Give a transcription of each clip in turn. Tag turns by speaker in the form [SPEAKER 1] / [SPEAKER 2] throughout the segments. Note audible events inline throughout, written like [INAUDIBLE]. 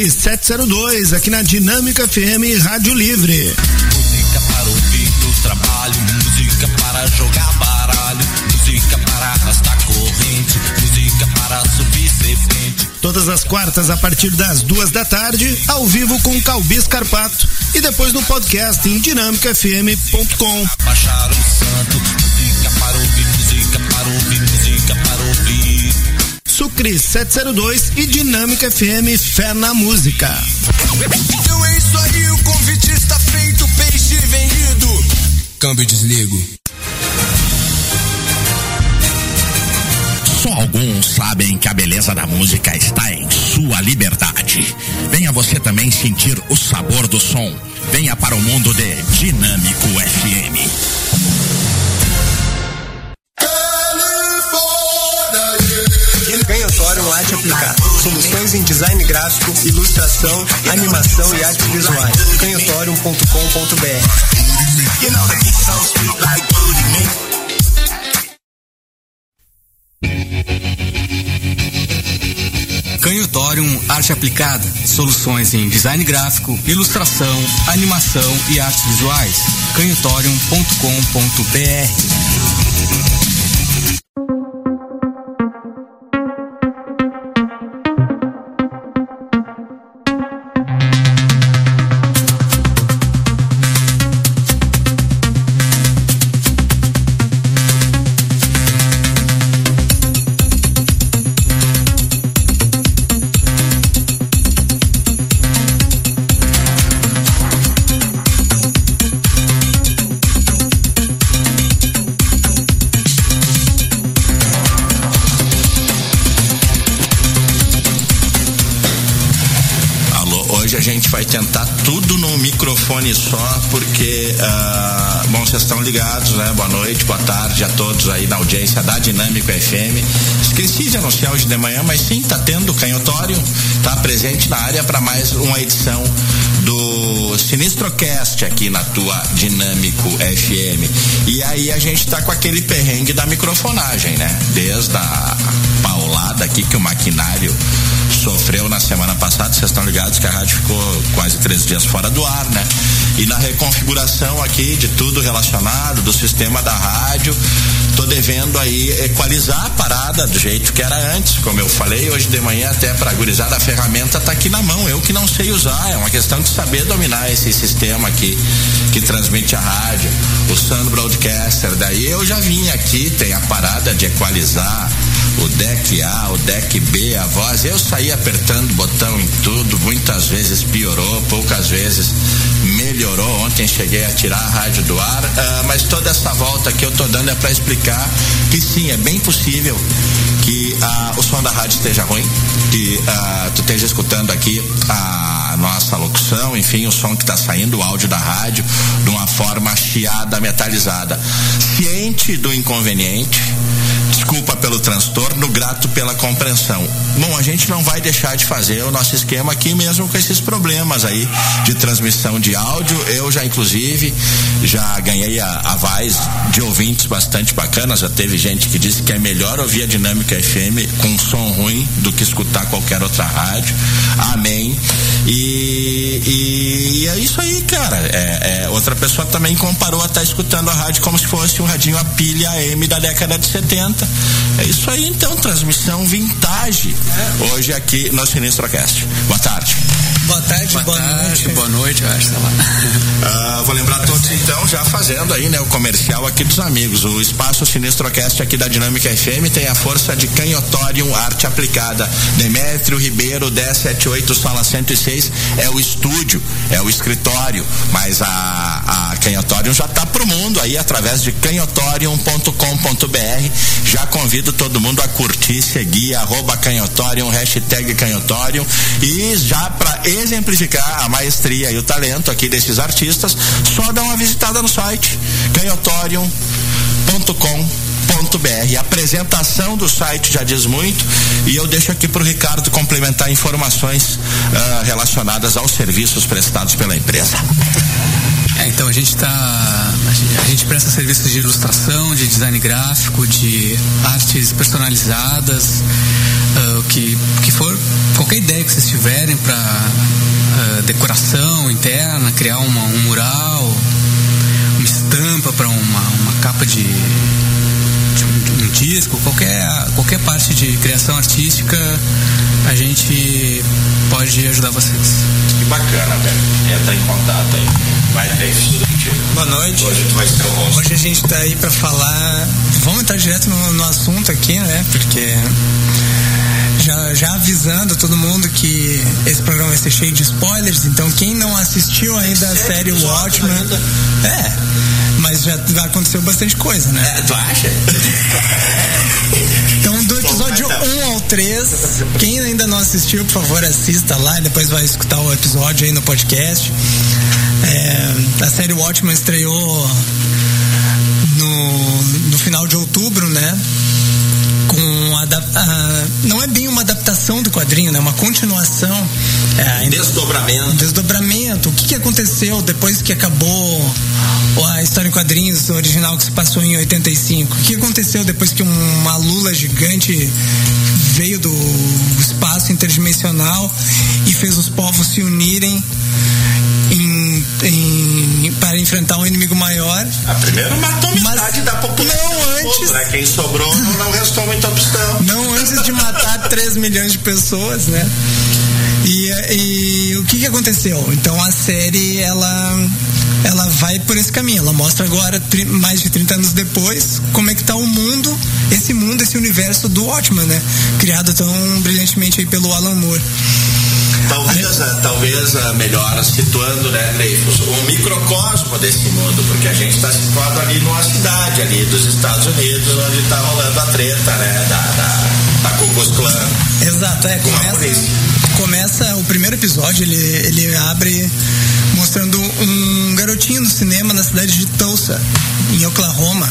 [SPEAKER 1] Sucre 702, aqui na Dinâmica FM Rádio Livre.
[SPEAKER 2] Música para ouvir no trabalho, música para jogar baralho, música para arrastar corrente, música para subir serpente.
[SPEAKER 1] Todas as quartas a partir das duas da tarde, ao vivo com Calbi Carpato e depois no podcast em dinamicafm.com.
[SPEAKER 2] Baixar o santo, música para ouvir,
[SPEAKER 1] Sucre 702 e Dinâmica FM Fé na Música.
[SPEAKER 3] Então é isso aí, o convite está feito, peixe vendido. Câmbio desligo.
[SPEAKER 4] Só alguns sabem que a beleza da música está em sua liberdade. Venha você também sentir o sabor do som. Venha para o mundo de Dinâmico FM.
[SPEAKER 5] Arte Aplicada. Soluções em design gráfico, ilustração, animação e artes visuais. canhotorium.com.br
[SPEAKER 6] Canhotorium Arte Aplicada. Soluções em design gráfico, ilustração, animação e artes visuais. canhotorium.com.br
[SPEAKER 4] porque, uh, bom, vocês estão ligados, né? Boa noite, boa tarde a todos aí na audiência da Dinâmico FM. Esqueci de anunciar hoje de manhã, mas sim, tá tendo canhotório, tá presente na área para mais uma edição do Sinistrocast aqui na tua Dinâmico FM. E aí a gente tá com aquele perrengue da microfonagem, né? Desde a paulada aqui que o maquinário sofreu na semana passada, vocês estão ligados que a rádio ficou quase três dias fora do ar, né? E na reconfiguração aqui de tudo relacionado, do sistema da rádio, tô devendo aí equalizar a parada do jeito que era antes, como eu falei hoje de manhã até para gurizar a ferramenta tá aqui na mão, eu que não sei usar, é uma questão de saber dominar esse sistema aqui que transmite a rádio, o Sun Broadcaster, daí eu já vim aqui, tem a parada de equalizar o deck A, o deck B, a voz, eu saí apertando botão em tudo, muitas vezes piorou, poucas vezes melhorou. Ontem cheguei a tirar a rádio do ar, uh, mas toda essa volta que eu tô dando é para explicar que sim, é bem possível que uh, o som da rádio esteja ruim, que uh, tu esteja escutando aqui a nossa locução, enfim, o som que está saindo, o áudio da rádio, de uma forma chiada, metalizada. Ciente do inconveniente, desculpa pelo transtorno, grato pela compreensão. Bom, a gente não vai deixar de fazer o nosso esquema aqui mesmo com esses problemas aí de transmissão de áudio. Eu já, inclusive, já ganhei a, a voz de ouvintes bastante bacanas. Já teve gente que disse que é melhor ouvir a Dinâmica FM com som ruim do que escutar qualquer outra rádio. Amém. E, e, e é isso aí, cara. É, é, outra pessoa também comparou a estar tá escutando a rádio como se fosse um radinho a pilha AM da década de 70. É isso aí então, transmissão vintage. É. Hoje aqui no Sinistrocast. Boa tarde.
[SPEAKER 5] Boa tarde, boa, boa tarde, noite.
[SPEAKER 6] Boa noite, eu acho, sei lá.
[SPEAKER 4] Uh, [LAUGHS] vou lembrar todos então, já fazendo aí, né, o comercial aqui dos amigos. O espaço Sinistrocast aqui da Dinâmica FM tem a força de Canhotorium Arte Aplicada. Demétrio Ribeiro, 1078, sala 106, é o estúdio, é o escritório, mas a, a Canhotorium já tá pro mundo aí através de canhotorium.com.br. Já convido todo mundo a curtir, seguir, arroba Canhotorium, hashtag Canhotorium e já para exemplificar a maestria e o talento aqui desses artistas, só dá uma visitada no site canhotorium.com.br a apresentação do site já diz muito e eu deixo aqui para o Ricardo complementar informações uh, relacionadas aos serviços prestados pela empresa.
[SPEAKER 6] É, então a gente está a gente, presta serviços de ilustração, de design gráfico, de artes personalizadas, uh, que qualquer ideia que vocês tiverem para uh, decoração interna, criar uma, um mural, uma estampa para uma, uma capa de, de, um, de um disco, qualquer, qualquer parte de criação artística, a gente pode ajudar vocês.
[SPEAKER 4] Que bacana, velho. Entra em contato aí. Vai ter tudo contigo.
[SPEAKER 5] Boa noite.
[SPEAKER 4] Hoje tu vai ser o rosto.
[SPEAKER 5] Hoje a gente tá aí pra falar. Vamos entrar direto no, no assunto aqui, né? Porque já, já avisando todo mundo que esse programa vai ser cheio de spoilers, então quem não assistiu ainda a série Watchmen. É, mas já aconteceu bastante coisa, né?
[SPEAKER 4] É, tu acha? [LAUGHS]
[SPEAKER 5] Então, do episódio 1 ao 3, quem ainda não assistiu, por favor, assista lá e depois vai escutar o episódio aí no podcast. É, a série Watchmen estreou no, no final de outubro, né? Com a, a, não é bem uma adaptação do quadrinho, né? Uma continuação. É,
[SPEAKER 4] Desdobramento.
[SPEAKER 5] Desdobramento. O que, que aconteceu depois que acabou a história em quadrinhos original que se passou em 85? O que aconteceu depois que uma lula gigante veio do espaço interdimensional e fez os povos se unirem em, para enfrentar um inimigo maior?
[SPEAKER 4] A primeira matou metade
[SPEAKER 5] Mas
[SPEAKER 4] da população.
[SPEAKER 5] não antes.
[SPEAKER 4] Todo, né? Quem sobrou não, restou muita opção.
[SPEAKER 5] Não antes de matar [LAUGHS] 3 milhões de pessoas, né? E, e o que, que aconteceu? Então a série ela ela vai por esse caminho. Ela mostra agora, mais de 30 anos depois, como é que tá o mundo, esse mundo, esse universo do Watchman, né? Criado tão brilhantemente aí pelo Alan Moore.
[SPEAKER 4] Talvez, ah, talvez ah, melhor situando, né, Dreyfus, um microcosmo desse mundo, porque a gente está situado ali numa cidade ali dos Estados Unidos, onde está rolando a treta, né, da, da, da Ku Klux Klan.
[SPEAKER 5] Exato, é,
[SPEAKER 4] Com a
[SPEAKER 5] começa, começa o primeiro episódio, ele, ele abre mostrando um garotinho no cinema na cidade de Tulsa, em Oklahoma,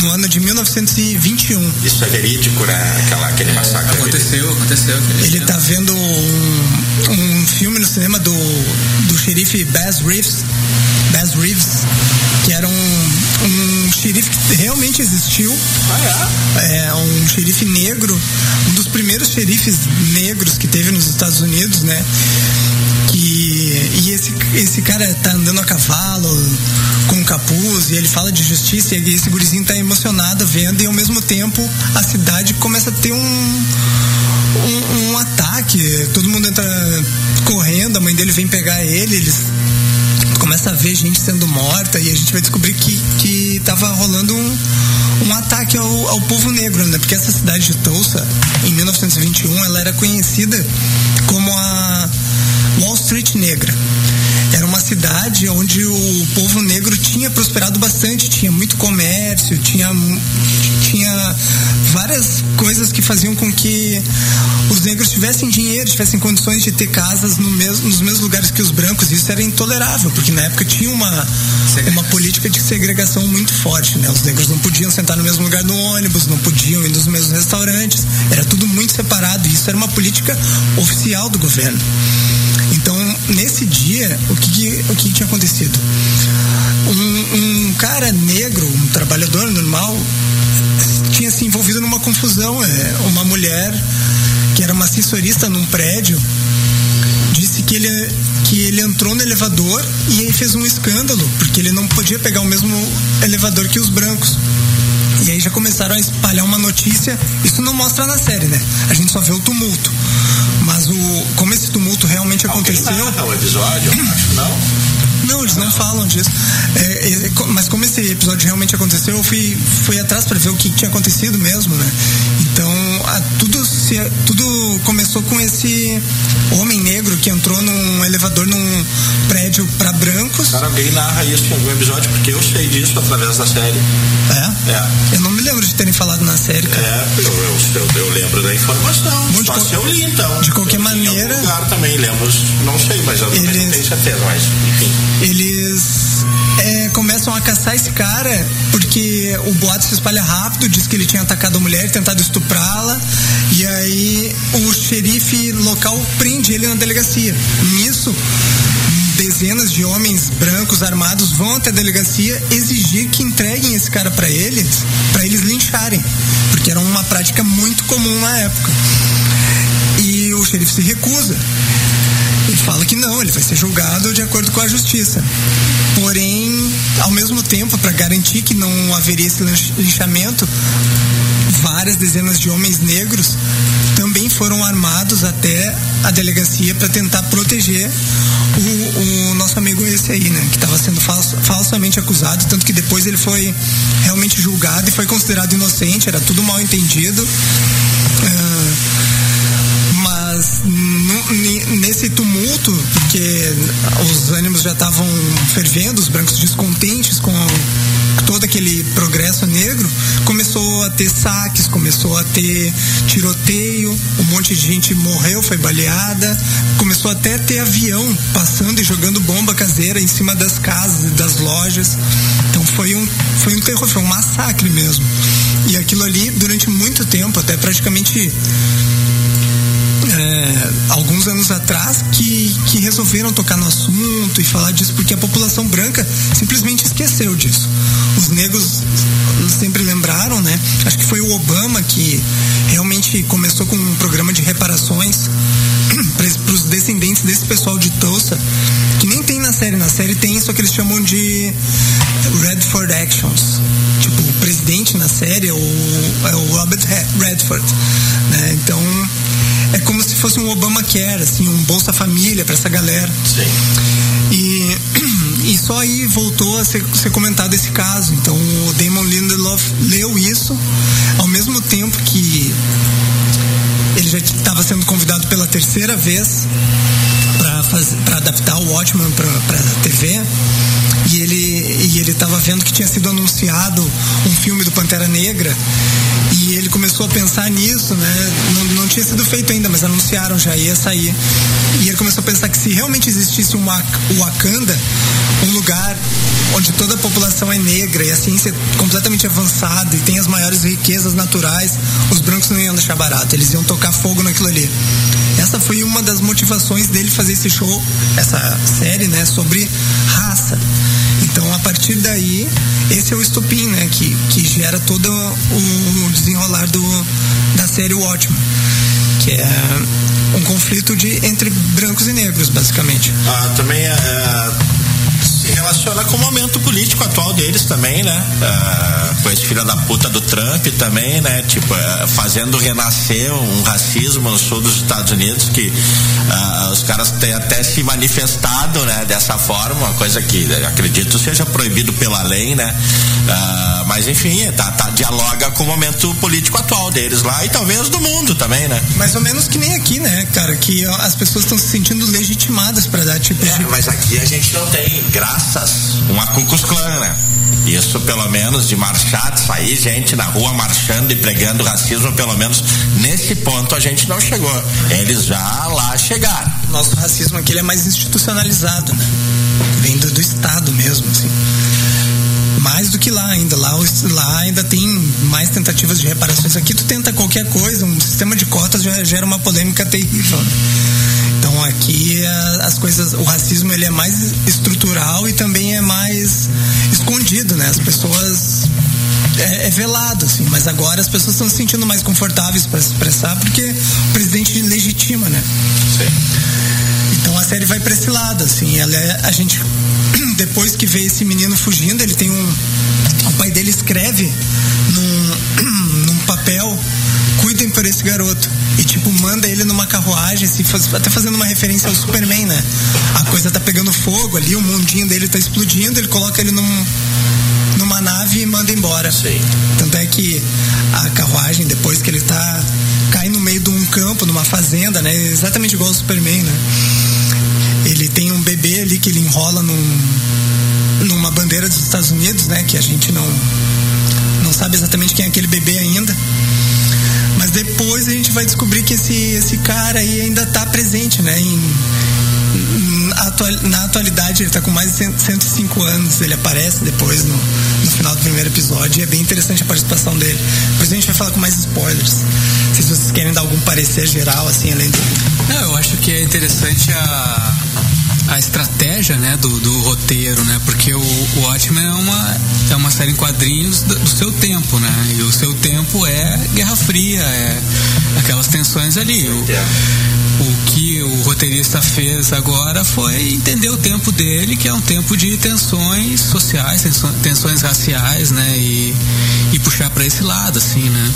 [SPEAKER 5] no ano de 1921.
[SPEAKER 4] Isso é verídico, né, Aquela, aquele massacre. é.
[SPEAKER 6] Aconteceu, aconteceu. aquele
[SPEAKER 5] Ele
[SPEAKER 6] ano.
[SPEAKER 5] tá vendo um, um filme no cinema do, do xerife Bass Reeves, Bass Reeves, que era um, um xerife que realmente existiu. É um xerife negro, um dos primeiros xerifes negros que teve nos Estados Unidos, né? E esse, esse cara tá andando a cavalo com um capuz e ele fala de justiça e esse gurizinho tá emocionado vendo e ao mesmo tempo a cidade começa a ter um, um, um ataque, todo mundo entra correndo, a mãe dele vem pegar ele, eles começa a ver gente sendo morta e a gente vai descobrir que, que tava rolando um, um ataque ao, ao povo negro, né? Porque essa cidade de Tulsa, em 1921, ela era conhecida como a Wall Street Negra. Era uma cidade onde o povo negro tinha prosperado bastante, tinha muito comércio, tinha, tinha várias coisas que faziam com que os negros tivessem dinheiro, tivessem condições de ter casas no mesmo, nos mesmos lugares que os brancos. Isso era intolerável, porque na época tinha uma, uma política de segregação muito forte. Né? Os negros não podiam sentar no mesmo lugar no ônibus, não podiam ir nos mesmos restaurantes, era tudo muito separado. E isso era uma política oficial do governo. Então, nesse dia, o que, o que tinha acontecido? Um, um cara negro, um trabalhador normal, tinha se envolvido numa confusão. É, uma mulher que era uma assessorista num prédio disse que ele, que ele entrou no elevador e aí fez um escândalo, porque ele não podia pegar o mesmo elevador que os brancos. E aí já começaram a espalhar uma notícia. Isso não mostra na série, né? A gente só vê o tumulto. Mas o, como esse tumulto realmente
[SPEAKER 4] Alguém
[SPEAKER 5] aconteceu.
[SPEAKER 4] narra o episódio? Acho não.
[SPEAKER 5] Não, eles não falam disso. É, é, mas como esse episódio realmente aconteceu, eu fui, fui atrás para ver o que tinha acontecido mesmo, né? Então, a- tudo, se, tudo começou com esse homem negro que entrou num elevador num prédio para brancos.
[SPEAKER 4] Cara, alguém narra isso em algum episódio, porque eu sei disso através da série.
[SPEAKER 5] É?
[SPEAKER 4] É.
[SPEAKER 5] Eu não me lembro de terem falado na série, cara.
[SPEAKER 4] É, eu, eu, eu, eu lembro da informação. Só se eu li, então.
[SPEAKER 5] de qualquer maneira-
[SPEAKER 4] também lembro. Não sei, mas eu
[SPEAKER 5] Eles-
[SPEAKER 4] não tenho certeza, mas enfim.
[SPEAKER 5] eles é, começam a caçar esse cara porque o boato se espalha rápido, diz que ele tinha atacado a mulher, tentado estuprá-la, e aí o xerife local prende ele na delegacia. Nisso, dezenas de homens brancos armados vão até a delegacia exigir que entreguem esse cara para eles, para eles lincharem, porque era uma prática muito comum na época. E o xerife se recusa. Ele fala que não, ele vai ser julgado de acordo com a justiça. Porém, ao mesmo tempo, para garantir que não haveria esse linchamento, várias dezenas de homens negros também foram armados até a delegacia para tentar proteger o, o, nosso amigo esse aí, né? Que estava sendo falso, falsamente acusado, tanto que depois ele foi realmente julgado e foi considerado inocente, era tudo mal entendido. Uh, mas nesse tumulto, porque os ânimos já estavam fervendo, os brancos descontentes com todo aquele progresso negro, começou a ter saques, começou a ter tiroteio, um monte de gente morreu, foi baleada, começou até a ter avião passando e jogando bomba caseira em cima das casas e das lojas. Então foi um, foi um terror, foi um massacre mesmo. E aquilo ali, durante muito tempo, até praticamente é, alguns anos atrás que, que resolveram tocar no assunto e falar disso porque a população branca simplesmente esqueceu disso. Os negros sempre lembraram, né? Acho que foi o Obama que realmente começou com um programa de reparações [CLEARS THROAT] para os descendentes desse pessoal de Tulsa, que nem tem na série. Na série tem isso que eles chamam de Redford Actions. Tipo, o presidente na série é o, é o Robert Redford. Né? Então, é como se fosse um Obamacare, assim, um Bolsa Família para essa galera.
[SPEAKER 4] Sim.
[SPEAKER 5] E, [CLEARS THROAT] e só aí voltou a ser, ser comentado esse caso. Então o Damon Lindelof leu isso ao mesmo tempo que ele já estava sendo convidado pela terceira vez para adaptar o Watchmen para a TV e ele e ele estava vendo que tinha sido anunciado um filme do Pantera Negra e ele começou a pensar nisso, né? Não, não tinha sido feito ainda, mas anunciaram já ia sair. E ele começou a pensar que se realmente existisse um Wakanda, um lugar onde toda a população é negra e a ciência é completamente avançada e tem as maiores riquezas naturais, os brancos não iam deixar barato, eles iam tocar fogo naquilo ali. Essa foi uma das motivações dele fazer esse show, essa série, né, sobre raça. Então, a partir daí, esse é o estupim, né, que, que gera todo o desenrolar do, da série Watchmen, que é um conflito de, entre brancos e negros, basicamente.
[SPEAKER 4] Ah, também é, é se relaciona com o momento político atual deles também, né? Uh, com esse filho da puta do Trump também, né? Tipo, uh, fazendo renascer um racismo no sul dos Estados Unidos que uh, os caras têm até se manifestado, né? Dessa forma, uma coisa que acredito seja proibido pela lei, né? mas enfim, tá, tá, dialoga com o momento político atual deles lá e talvez do mundo também, né?
[SPEAKER 5] Mais ou menos que nem aqui, né, cara? Que as pessoas estão se sentindo legitimadas para dar tipo
[SPEAKER 4] é. Mas aqui a gente não tem, graças praças, uma Cucus Clã, né? Isso pelo menos de marchar, de sair gente na rua marchando e pregando racismo, pelo menos nesse ponto a gente não chegou. Eles já lá chegaram.
[SPEAKER 5] Nosso racismo aqui é mais institucionalizado, né? Vem do, do Estado mesmo, assim mais do que lá ainda. Lá, lá ainda tem mais tentativas de reparações. Aqui tu tenta qualquer coisa, um sistema de cotas já gera uma polêmica terrível. Então aqui as coisas, o racismo ele é mais estrutural e também é mais escondido, né? As pessoas é, é, velado, assim, mas agora as pessoas estão se sentindo mais confortáveis para se expressar porque o presidente legitima, né?
[SPEAKER 4] Sim.
[SPEAKER 5] Então a série vai para esse lado, assim, ela é, a gente [CLEARS THROAT] depois que vê esse menino fugindo, ele tem um o pai dele escreve num, [CLEARS THROAT] num papel cuidem por esse garoto. E tipo, manda ele numa carruagem, assim, faz, até fazendo uma referência ao Superman, né? A coisa tá pegando fogo ali, o mundinho dele tá explodindo, ele coloca ele num, numa nave e manda embora.
[SPEAKER 4] Sim.
[SPEAKER 5] Tanto é que a carruagem, depois que ele tá. cai no meio de um campo, numa fazenda, né? Exatamente igual ao Superman, né? Ele tem um bebê ali que ele enrola num, numa bandeira dos Estados Unidos, né? Que a gente não, não sabe exatamente quem é aquele bebê ainda. Mas depois a gente vai descobrir que esse, esse cara aí ainda está presente, né? Em, na atualidade ele está com mais de 105 anos, ele aparece depois no, no final do primeiro episódio e é bem interessante a participação dele. Depois a gente vai falar com mais spoilers. Se vocês querem dar algum parecer geral, assim, além do.
[SPEAKER 6] Não, eu acho que é interessante a, a estratégia, né, do, do roteiro, né? Porque o, o Watchmen é uma, é uma série em quadrinhos do, do seu tempo, né? E o seu tempo é Guerra Fria, é aquelas tensões ali. O, o que o roteirista fez agora foi entender o tempo dele, que é um tempo de tensões sociais, tensões, tensões raciais, né? E, e puxar para esse lado, assim, né?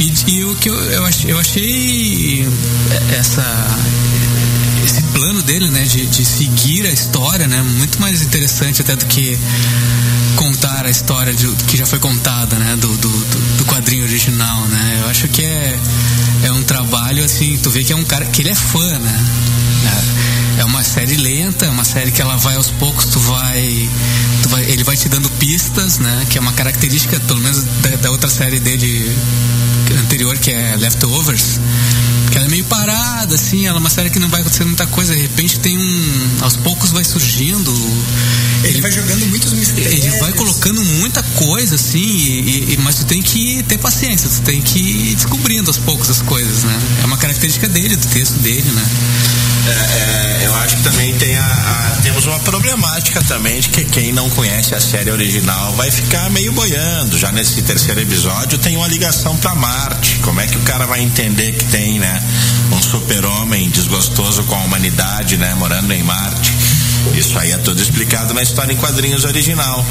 [SPEAKER 6] E, e o que eu, eu, achei, eu achei essa plano dele, né, de, de seguir a história, né, muito mais interessante até do que contar a história de, que já foi contada, né, do, do, do quadrinho original, né. Eu acho que é é um trabalho assim, tu vê que é um cara que ele é fã, né. É uma série lenta, é uma série que ela vai aos poucos, tu vai, tu vai ele vai te dando pistas, né, que é uma característica, pelo menos da, da outra série dele anterior que é Leftovers que ela é meio parada, assim, ela é uma série que não vai acontecer muita coisa, de repente tem um. aos poucos vai surgindo.
[SPEAKER 5] Ele, ele vai jogando muitos mistérios.
[SPEAKER 6] Ele vai colocando muita coisa, assim, e, e, mas tu tem que ter paciência, tu tem que ir descobrindo aos poucos as coisas, né? É uma característica dele, do texto dele, né?
[SPEAKER 4] É, é, eu acho que também tem a, a, temos uma problemática também de que quem não conhece a série original vai ficar meio boiando. Já nesse terceiro episódio tem uma ligação para Marte. Como é que o cara vai entender que tem, né, um super-homem desgostoso com a humanidade, né, morando em Marte? Isso aí é tudo explicado na história em quadrinhos original.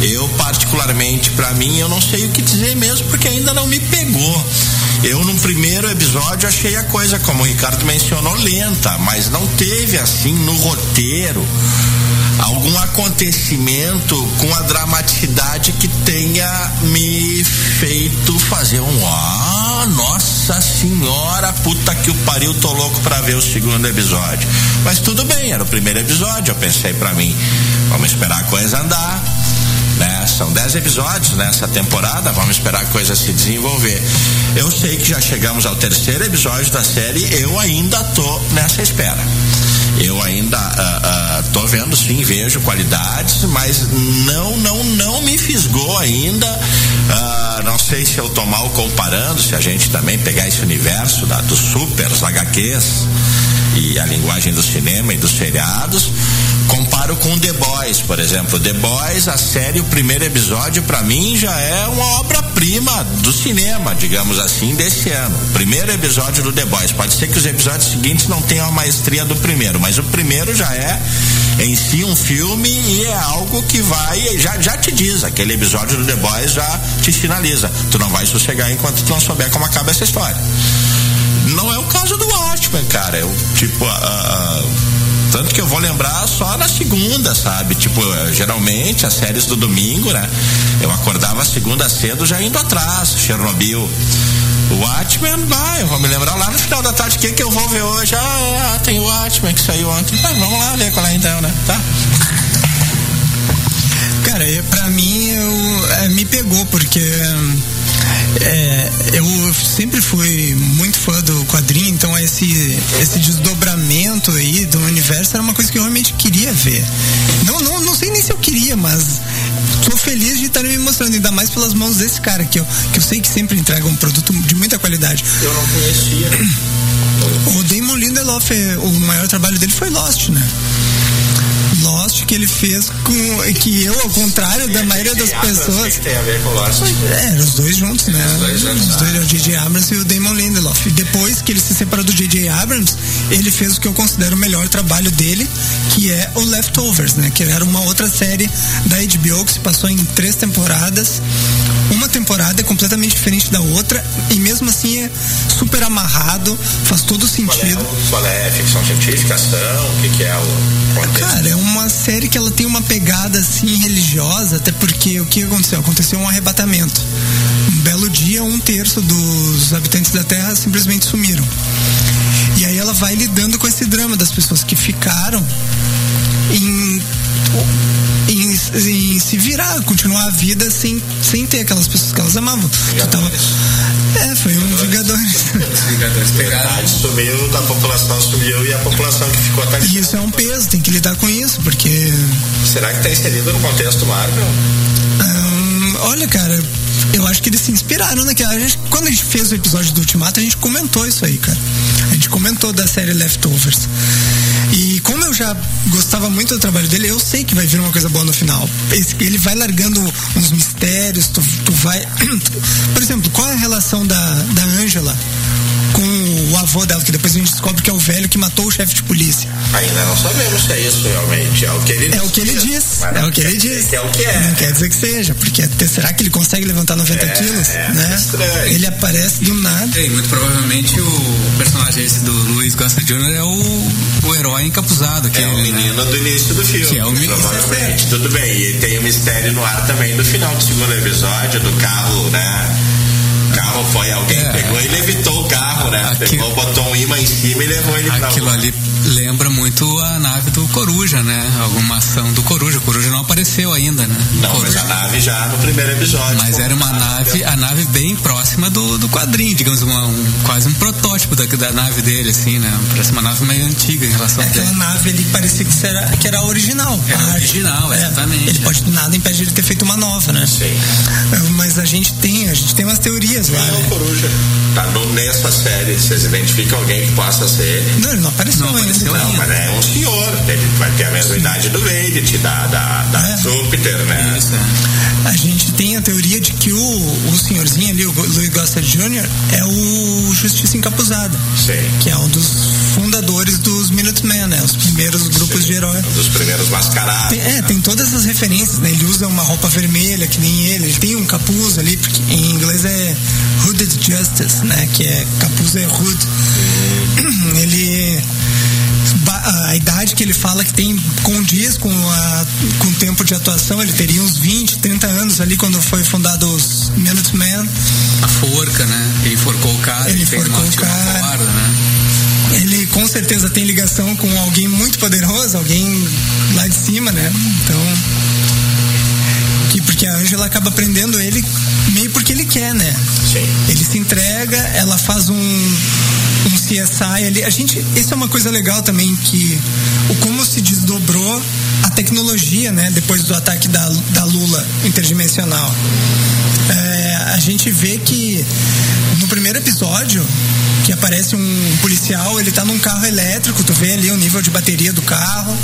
[SPEAKER 4] Eu, particularmente, para mim, eu não sei o que dizer mesmo, porque ainda não me pegou. Eu, no primeiro episódio, achei a coisa, como o Ricardo mencionou, lenta, mas não teve, assim, no roteiro, algum acontecimento com a dramaticidade que tenha me feito fazer um ah, nossa senhora, puta que o pariu, tô louco pra ver o segundo episódio. Mas tudo bem, era o primeiro episódio, eu pensei para mim, vamos esperar a coisa andar. Né? São dez episódios nessa temporada, vamos esperar a coisa se desenvolver. Eu sei que já chegamos ao terceiro episódio da série, eu ainda tô nessa espera. Eu ainda uh, uh, tô vendo sim, vejo qualidades, mas não, não, não me fisgou ainda. Uh, não sei se eu tô mal comparando, se a gente também pegar esse universo da, dos supers, HQs e a linguagem do cinema e dos seriados comparo com The Boys, por exemplo. The Boys, a série, o primeiro episódio, para mim, já é uma obra-prima do cinema, digamos assim, desse ano. O primeiro episódio do The Boys. Pode ser que os episódios seguintes não tenham a maestria do primeiro, mas o primeiro já é em si um filme e é algo que vai, já, já te diz, aquele episódio do The Boys já te finaliza. Tu não vai sossegar enquanto tu não souber como acaba essa história. Não é o caso do Watchmen, cara. Eu, tipo, uh, tanto que eu vou lembrar só na segunda, sabe? Tipo, geralmente as séries do domingo, né? Eu acordava segunda cedo já indo atrás, Chernobyl. O Watchmen, vai, eu vou me lembrar lá no final da tarde, o que, que eu vou ver hoje? Ah, tem o Watchmen que saiu ontem. Ah, vamos lá ver qual é então, né? Tá?
[SPEAKER 5] Cara, pra mim eu, é, me pegou, porque é, eu sempre fui muito fã do quadrinho, então esse, esse desdobramento aí do universo era uma coisa que eu realmente queria ver. Não, não, não sei nem se eu queria, mas tô feliz de estar me mostrando, ainda mais pelas mãos desse cara, que eu, que eu sei que sempre entrega um produto de muita qualidade.
[SPEAKER 4] Eu não conhecia.
[SPEAKER 5] O Damon Lindelof, o maior trabalho dele foi Lost, né? Lost que ele fez com que eu, ao contrário da maioria das pessoas.
[SPEAKER 4] Que tem a ver com Lost?
[SPEAKER 5] É, os dois juntos, né? Os dois, juntos, os dois, o J.J. Abrams e o Damon Lindelof. E depois que ele se separou do J.J. Abrams, ele fez o que eu considero o melhor trabalho dele, que é o Leftovers, né? Que era uma outra série da HBO que se passou em três temporadas. Uma temporada é completamente diferente da outra e mesmo assim é super amarrado, faz todo sentido.
[SPEAKER 4] Qual é, qual é ficção científica, ação? O que, que é o
[SPEAKER 5] contexto? Cara, é uma série que ela tem uma pegada assim religiosa, até porque o que aconteceu? Aconteceu um arrebatamento. Um belo dia, um terço dos habitantes da Terra simplesmente sumiram. E aí ela vai lidando com esse drama das pessoas que ficaram em em, se virar, continuar a vida sem, sem ter aquelas pessoas que elas amavam. Tava... É, foi um Vingadores.
[SPEAKER 6] Os Vingadores pegaram.
[SPEAKER 4] sumiu, a população sumiu e a população que ficou.
[SPEAKER 5] E isso é um peso, tem que lidar com isso, porque.
[SPEAKER 4] Será que está inserido no contexto Marvel?
[SPEAKER 5] Um, olha, cara, Eu acho que eles se inspiraram naquela. A gente, quando a gente fez o episódio do Ultimato, a gente comentou isso aí, cara. A gente comentou da série Leftovers. E como eu já gostava muito do trabalho dele, eu sei que vai vir uma coisa boa no final. Ele vai largando uns mistérios, tu, tu vai. [CLEARS THROAT] Por exemplo, qual é a relação da, da Angela o avô dela, que depois a gente descobre que é o velho que matou o chefe de polícia?
[SPEAKER 4] Ainda não sabemos se é isso realmente. É o que ele
[SPEAKER 5] É o que ele diz. É o que ele diz.
[SPEAKER 4] Que é o que é.
[SPEAKER 5] Não quer dizer que seja, porque até- será que ele consegue levantar 90
[SPEAKER 4] É,
[SPEAKER 5] quilos?
[SPEAKER 4] é,
[SPEAKER 5] né?
[SPEAKER 4] estranho.
[SPEAKER 5] Ele aparece do nada.
[SPEAKER 6] E muito provavelmente o personagem esse do Luiz Costa Jr. é o, o herói encapuzado. Que
[SPEAKER 4] É o
[SPEAKER 6] ele, né?
[SPEAKER 4] menino do início do filme.
[SPEAKER 6] Que é o menino.
[SPEAKER 4] Provavelmente, tudo bem. E tem o mistério no ar também do final do segundo episódio, do carro, né? O carro foi, alguém
[SPEAKER 6] É.
[SPEAKER 4] pegou e levitou o carro, né?
[SPEAKER 6] Aquilo-
[SPEAKER 4] Pegou, botou um imã em cima e levou ele pra
[SPEAKER 6] Aquilo ali lembra muito a nave do Coruja, né? Alguma ação do Coruja. O Coruja não apareceu ainda, né?
[SPEAKER 4] Não, mas
[SPEAKER 6] Coruja.
[SPEAKER 4] a nave já no primeiro episódio.
[SPEAKER 6] Mas era uma nave, a nave bem próxima do, do quadrinho, digamos, uma- um, quase um protótipo da, da nave dele, assim, né? Parece uma nave meio antiga em relação a
[SPEAKER 5] Aquela nave ali parecia que era, que era a original.
[SPEAKER 6] Era
[SPEAKER 5] a arte.
[SPEAKER 6] original,
[SPEAKER 5] É.
[SPEAKER 6] exatamente,
[SPEAKER 5] Ele
[SPEAKER 6] é.
[SPEAKER 5] pode nada impede ele ter feito uma nova, né?
[SPEAKER 4] Sim.
[SPEAKER 5] Mas a gente tem, a gente tem umas teorias lá.
[SPEAKER 4] Quem o
[SPEAKER 5] né?
[SPEAKER 4] Coruja? Tá no, nessa série, vocês identificam alguém que possa ser ele?
[SPEAKER 5] Não, ele não apareceu,
[SPEAKER 6] Não apareceu
[SPEAKER 5] ainda.
[SPEAKER 4] Não, mas é um senhor. Ele vai ter a mesma idade do Vader, da, da, da
[SPEAKER 5] É.
[SPEAKER 4] Júpiter, né?
[SPEAKER 6] Isso, é.
[SPEAKER 5] A gente tem a teoria de que o, o senhorzinho ali, o Louis Gossett Jr., é o Justiça Encapuzada,
[SPEAKER 4] Sim.
[SPEAKER 5] que é um dos fundadores dos Minutemen, né? Os primeiros grupos de herói.
[SPEAKER 4] Um dos primeiros mascarados.
[SPEAKER 5] Tem- é, tem todas essas referências, né? Ele usa uma roupa vermelha, que nem ele. Ele tem um capuz ali, porque em inglês é Hooded Justice, né? Que é capuz é hood. [CLEARS THROAT] Ele a idade que ele fala que tem condiz com, a, com o tempo de atuação, ele teria uns 20, 30 anos ali quando foi fundado os Minutemen.
[SPEAKER 6] A forca, né? Ele enforcou o cara.
[SPEAKER 5] Ele
[SPEAKER 6] uma-
[SPEAKER 5] o cara.
[SPEAKER 6] corda, né?
[SPEAKER 5] Ele com certeza tem ligação com alguém muito poderoso, alguém lá de cima, né? Então. Que, porque a Angela acaba prendendo ele meio porque ele quer, né?
[SPEAKER 4] Sim.
[SPEAKER 5] Ele se entrega, ela faz um, um CSI ali. A gente, isso é uma coisa legal também, que o como se desdobrou a tecnologia, né? Depois do ataque da, da Lula interdimensional. A gente vê que no primeiro episódio que aparece um policial, ele tá num carro elétrico, tu vê ali o nível de bateria do carro.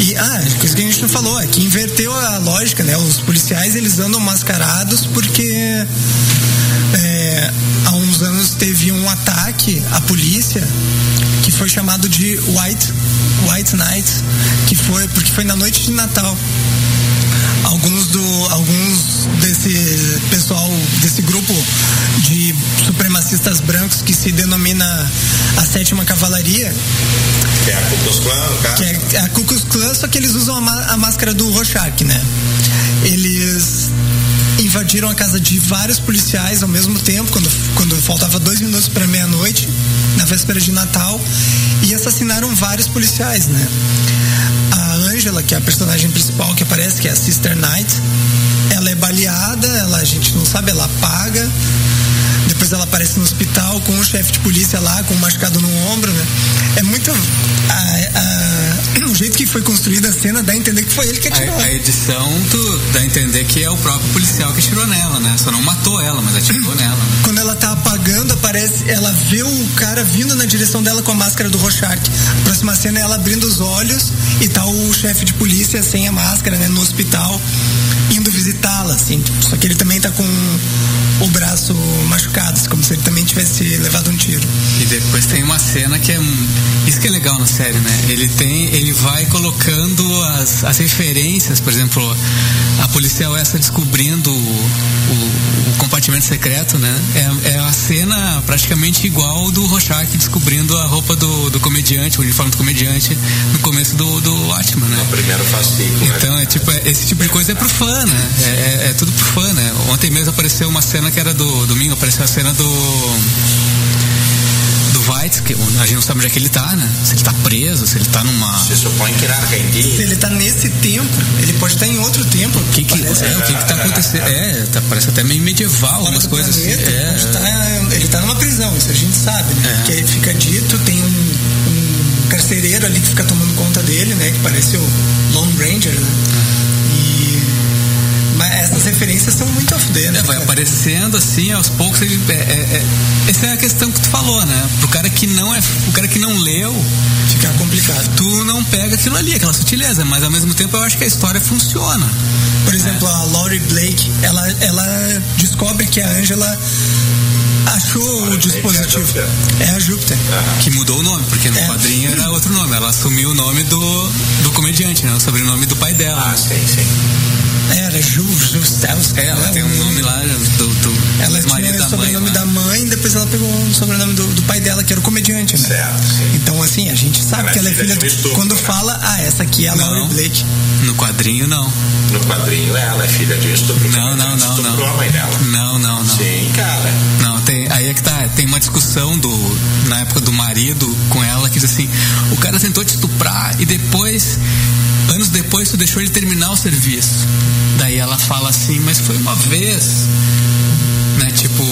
[SPEAKER 5] E, ah, coisa que a gente não falou, é que inverteu a lógica, né? Os policiais, eles andam mascarados porque é, há uns anos teve um ataque à polícia que foi chamado de White, White Night, que foi, porque foi na noite de Natal alguns do alguns desse pessoal desse grupo de supremacistas brancos que se denomina a sétima cavalaria.
[SPEAKER 4] Que é a Ku Klux Klan, caso.
[SPEAKER 5] que é a Ku Klux Klan só que eles usam a, a máscara do Rorschach né? Eles invadiram a casa de vários policiais ao mesmo tempo quando quando faltava dois minutos para meia noite na véspera de Natal e assassinaram vários policiais né Angela, que é a personagem principal que aparece, que é a Sister Knight, ela é baleada, ela, a gente não sabe, ela apaga. Depois ela aparece no hospital com o chefe de polícia lá, com um machucado no ombro, né? É muito. a- a- [CLEARS THROAT] o jeito que foi construída a cena dá a entender que foi ele que atirou.
[SPEAKER 6] A, a edição tu dá a entender que é o próprio policial que atirou nela, né? Só não matou ela, mas atirou [CLEARS THROAT] nela. Né?
[SPEAKER 5] Quando ela tá apagando, aparece, ela vê o cara vindo na direção dela com a máscara do Rorschach. A próxima cena é ela abrindo os olhos e tá o chefe de polícia sem a máscara, né, no hospital, indo visitá-la, assim. Só que ele também tá com o braço machucado, como se ele também tivesse levado um tiro.
[SPEAKER 6] E depois tem uma cena que é. Isso que é legal na série, né? Ele tem. Ele vai colocando as, as referências, por exemplo, a policial essa descobrindo o- o compartimento secreto, né? É, é a cena praticamente igual do Rorschach descobrindo a roupa do, do comediante, o uniforme do comediante, no começo do, do Watchmen, né?
[SPEAKER 4] O primeiro fascículo. né?
[SPEAKER 6] Então, é tipo, é- esse tipo de coisa é pro fã, né? É, é- é tudo pro fã, né? Ontem mesmo apareceu uma cena que era do domingo, apareceu a cena do. Weitz, que a gente não sabe onde é que ele tá, né? Se ele tá preso, se ele tá numa.
[SPEAKER 4] Se supõe que na
[SPEAKER 5] Se
[SPEAKER 4] Argentina.
[SPEAKER 5] ele tá nesse tempo, ele pode estar em outro tempo.
[SPEAKER 6] O que que,
[SPEAKER 5] parece.
[SPEAKER 6] é, o que que tá acontecendo? É, tá- parece até meio medieval,
[SPEAKER 5] Fora
[SPEAKER 6] algumas coisas assim.
[SPEAKER 5] planeta,
[SPEAKER 6] É,
[SPEAKER 5] tá- ele tá numa prisão, isso a gente sabe, né?
[SPEAKER 6] É.
[SPEAKER 5] Porque aí fica dito, tem um, um carcereiro ali que fica tomando conta dele, né? Que parece o Lone Ranger, né? Mas essas referências são muito a fuder, né?
[SPEAKER 6] É, vai
[SPEAKER 5] cara?
[SPEAKER 6] aparecendo assim, aos poucos ele. É, é, é, essa é a questão que tu falou, né? Pro cara que não é. O cara que não leu,
[SPEAKER 5] Fica complicado.
[SPEAKER 6] tu não pega aquilo ali, aquela sutileza, mas ao mesmo tempo eu acho que a história funciona.
[SPEAKER 5] Por exemplo, a Laurie Blake, ela, ela descobre que a Angela achou o dispositivo.
[SPEAKER 4] Júpiter.
[SPEAKER 5] É a Júpiter.
[SPEAKER 6] Que mudou o nome, porque no
[SPEAKER 5] É.
[SPEAKER 6] quadrinho era outro nome. Ela assumiu o nome do, do comediante, né? O sobrenome do pai dela.
[SPEAKER 4] Ah, sim, sim.
[SPEAKER 5] Era Ju, Justelska.
[SPEAKER 6] É, ela tem um nome lá do, do
[SPEAKER 5] Ela tinha o sobrenome da mãe, depois ela pegou o sobrenome do, do pai dela, que era o comediante, né?
[SPEAKER 4] Certo, sim.
[SPEAKER 5] Então, assim, a gente sabe que ela é
[SPEAKER 4] filha
[SPEAKER 5] do.
[SPEAKER 4] estupro,
[SPEAKER 5] Quando
[SPEAKER 4] né?
[SPEAKER 5] fala, ah, essa aqui é a
[SPEAKER 6] Não.
[SPEAKER 5] Laurie Blake.
[SPEAKER 6] No quadrinho, não.
[SPEAKER 4] No quadrinho, ela é filha de um estupro.
[SPEAKER 6] Não, não, não,
[SPEAKER 4] Estuprou
[SPEAKER 6] não.
[SPEAKER 4] a mãe dela.
[SPEAKER 6] Não, não, não.
[SPEAKER 4] Sim, cara.
[SPEAKER 6] Não, tem, aí é que tá, tem uma discussão do, na época do marido com ela que diz assim, o cara tentou te estuprar e depois, anos depois, tu deixou ele terminar o serviço. Daí ela fala assim, mas foi uma vez. Né, tipo,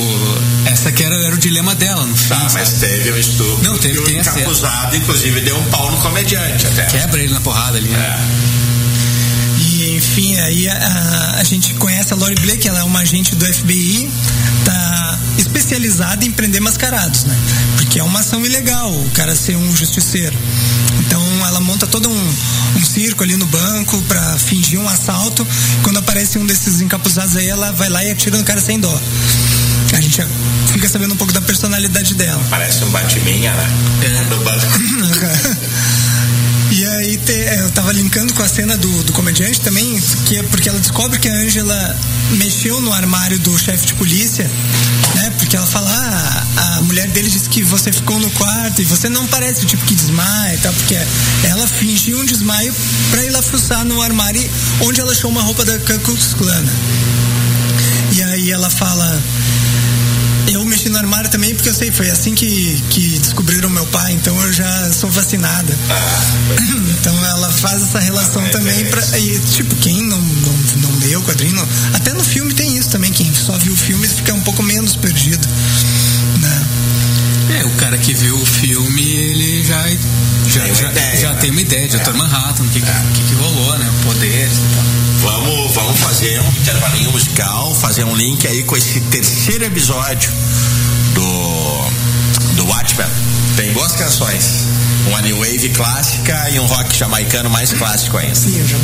[SPEAKER 6] essa que era, era o dilema dela, no fim.
[SPEAKER 4] Tá, mas teve um estupro.
[SPEAKER 6] Não, teve, tem a cena.
[SPEAKER 4] encapuzado, inclusive, deu um pau no comediante até.
[SPEAKER 6] Quebra ele na porrada ali, né?
[SPEAKER 4] É.
[SPEAKER 5] E, enfim, aí a, a gente conhece a Laurie Blake, ela é uma agente do FBI, tá especializada em prender mascarados, né? Porque é uma ação ilegal o cara ser um justiceiro. Monta todo um, um circo ali no banco pra fingir um assalto. Quando aparece um desses encapuzados aí, ela vai lá e atira no cara sem dó. A gente fica sabendo um pouco da personalidade dela.
[SPEAKER 4] Parece um batiminha, né?
[SPEAKER 6] É.
[SPEAKER 4] Do banco. [LAUGHS]
[SPEAKER 5] Aí te- é, eu tava linkando com a cena do, do comediante também, que é porque ela descobre que a Angela mexeu no armário do chefe de polícia, né? Porque ela fala, ah, a mulher dele disse que você ficou no quarto e você não parece o tipo que desmaia e tal, porque ela fingiu um desmaio pra ir lá fuçar no armário onde ela achou uma roupa da Ku Klux Klan. E aí ela fala, mexi no armário também porque eu sei, foi assim que, que descobriram meu pai, então eu já sou vacinada. [LAUGHS] Então ela faz essa relação
[SPEAKER 4] Ah,
[SPEAKER 5] também pra. E, tipo, quem não, não, não leu o quadrinho, não- até no filme tem isso também, quem só viu o filme fica um pouco menos perdido. Né?
[SPEAKER 6] É, o cara que viu o filme, ele já, já,
[SPEAKER 4] Tem uma
[SPEAKER 6] já,
[SPEAKER 4] ideia,
[SPEAKER 6] já
[SPEAKER 4] né?
[SPEAKER 6] tem uma ideia de
[SPEAKER 4] É.
[SPEAKER 6] Dr. Manhattan, o que, que, que, que rolou, né? Poderes e tal.
[SPEAKER 4] Vamos, vamos fazer um intervalinho musical, fazer um link aí com esse terceiro episódio do, do Watchmen. Tem duas canções. Uma New Wave clássica e um rock jamaicano mais clássico ainda.
[SPEAKER 5] Sim, eu já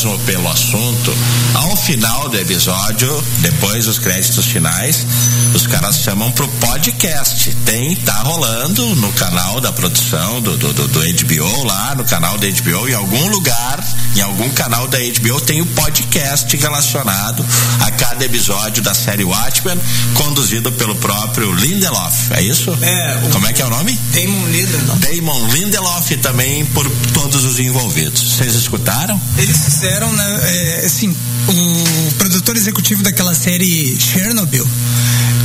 [SPEAKER 4] mesmo pelo assunto, ao final do episódio, depois dos créditos finais, os caras chamam pro podcast. Tem, tá rolando no canal da produção do, do, do, do HBO lá, no canal da HBO, em algum lugar, em algum canal da HBO tem o podcast relacionado a cada episódio da série Watchmen, conduzido pelo próprio Lindelof. É isso?
[SPEAKER 5] É, o-
[SPEAKER 4] Como é que é o nome?
[SPEAKER 5] Damon Lindelof.
[SPEAKER 4] Damon Lindelof também por todos os envolvidos. Vocês escutaram?
[SPEAKER 5] Eles fizeram, né, é, assim, o produtor executivo daquela série Chernobyl,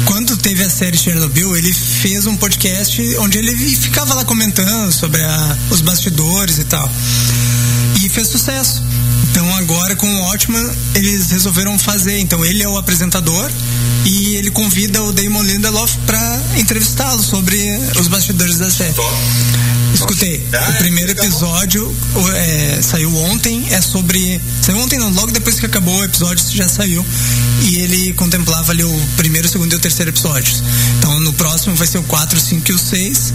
[SPEAKER 5] quando teve a série Chernobyl, ele fez um podcast onde ele ficava lá comentando sobre a- os bastidores e tal. Fez sucesso. Então agora com o Watchman eles resolveram fazer. Então ele é o apresentador e ele convida o Damon Lindelof para entrevistá-lo sobre os bastidores da série. Escutei.
[SPEAKER 4] Ah,
[SPEAKER 5] O primeiro
[SPEAKER 4] legal.
[SPEAKER 5] episódio é, saiu ontem, é sobre. Saiu ontem não, logo depois que acabou o episódio já saiu. E ele contemplava ali o primeiro, o segundo e o terceiro episódios. Então no próximo vai ser o 4, o 5 e o 6.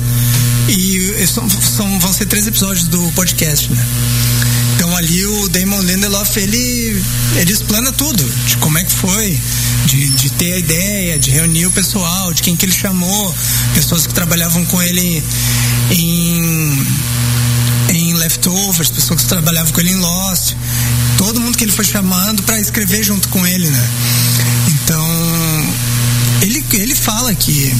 [SPEAKER 5] E são, são- vão ser três episódios do podcast, né? Então ali o Damon Lindelof, ele, ele explana tudo, de como é que foi, de, de ter a ideia, de reunir o pessoal, de quem que ele chamou, pessoas que trabalhavam com ele em, em Leftovers, pessoas que trabalhavam com ele em Lost, todo mundo que ele foi chamando para escrever junto com ele, né? Então, ele, fala que.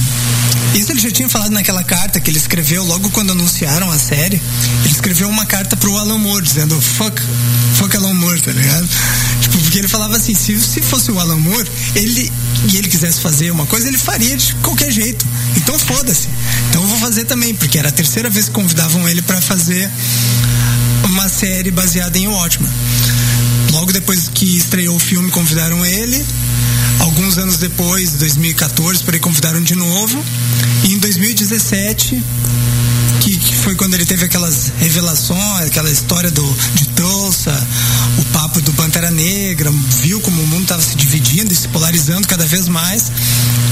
[SPEAKER 5] Isso ele já tinha falado naquela carta que ele escreveu logo quando anunciaram a série. Ele escreveu uma carta pro Alan Moore dizendo fuck, fuck Alan Moore, tá ligado? Tipo, porque ele falava assim: se, se fosse o Alan Moore, ele e ele quisesse fazer uma coisa, ele faria de qualquer jeito. Então foda-se. Então eu vou fazer também, porque era a terceira vez que convidavam ele para fazer uma série baseada em Watchmen. Logo depois que estreou o filme, convidaram ele. Alguns anos depois, 2014, por aí convidaram de novo. E em 2017, que, que foi quando ele teve aquelas revelações, aquela história do, de Tulsa, o papo do Pantera Negra, viu como o mundo estava se dividindo e se polarizando cada vez mais,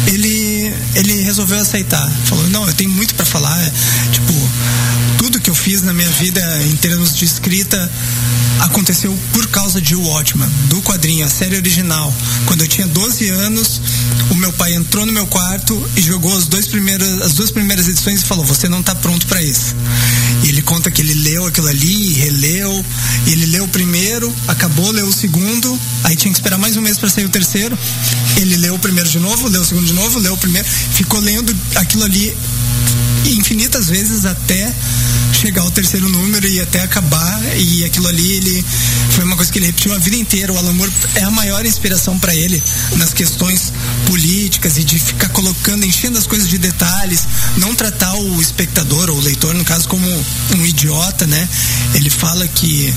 [SPEAKER 5] ele, ele resolveu aceitar. Falou, não, eu tenho muito para falar, tipo, tudo que eu fiz na minha vida em termos de escrita aconteceu por causa de Watchman, do quadrinho, a série original. Quando eu tinha 12 anos, o meu pai entrou no meu quarto e jogou as, dois primeiras, as duas primeiras edições e falou: Você não está pronto para isso. E ele conta que ele leu aquilo ali, releu, ele leu o primeiro, acabou, leu o segundo, aí tinha que esperar mais um mês para sair o terceiro. Ele leu o primeiro de novo, leu o segundo de novo, leu o primeiro, ficou lendo aquilo ali infinitas vezes até chegar ao terceiro número e até acabar e aquilo ali ele foi uma coisa que ele repetiu a vida inteira o Alan Moore é a maior inspiração para ele nas questões políticas e de ficar colocando enchendo as coisas de detalhes não tratar o espectador ou o leitor no caso como um idiota né? Ele fala que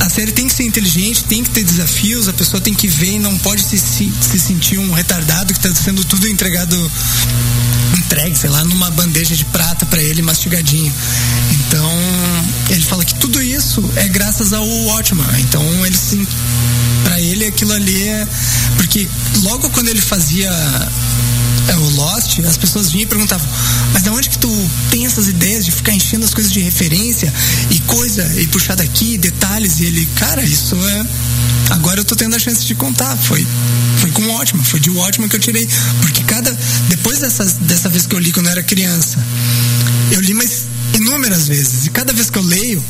[SPEAKER 5] a série tem que ser inteligente, tem que ter desafios, a pessoa tem que ver e não pode se, se, se sentir um retardado que está sendo tudo entregado entregue, sei lá, numa bandeja de prata para ele mastigadinho. Então, ele fala que tudo isso é graças ao Watchman. Então, ele sim, para ele aquilo ali é porque logo quando ele fazia o Lost, as pessoas vinham e perguntavam, mas de onde que tu tem essas ideias de ficar enchendo as coisas de referência e coisa, e puxar daqui, detalhes, e ele, cara, isso é. Agora eu tô tendo a chance de contar. Foi, foi com ótimo, foi de ótimo que eu tirei. Porque cada. Depois dessa, dessa vez que eu li quando eu era criança, eu li mais inúmeras vezes. E cada vez que eu leio,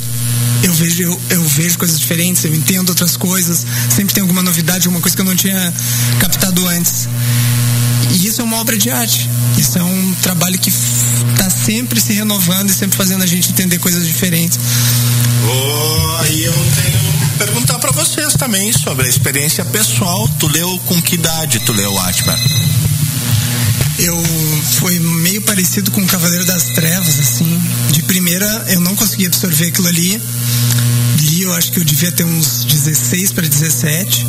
[SPEAKER 5] eu vejo, eu, eu, vejo coisas diferentes, eu entendo outras coisas, sempre tem alguma novidade, alguma coisa que eu não tinha captado antes. E isso é uma obra de arte. Isso é um trabalho que está sempre se renovando e sempre fazendo a gente entender coisas diferentes.
[SPEAKER 4] Oh, e eu tenho perguntar para vocês também sobre a experiência pessoal. Tu leu com que idade tu leu Atman?
[SPEAKER 5] Eu foi meio parecido com o Cavaleiro das Trevas, assim. De primeira eu não consegui absorver aquilo ali. Li, eu acho que eu devia ter uns 16 para 17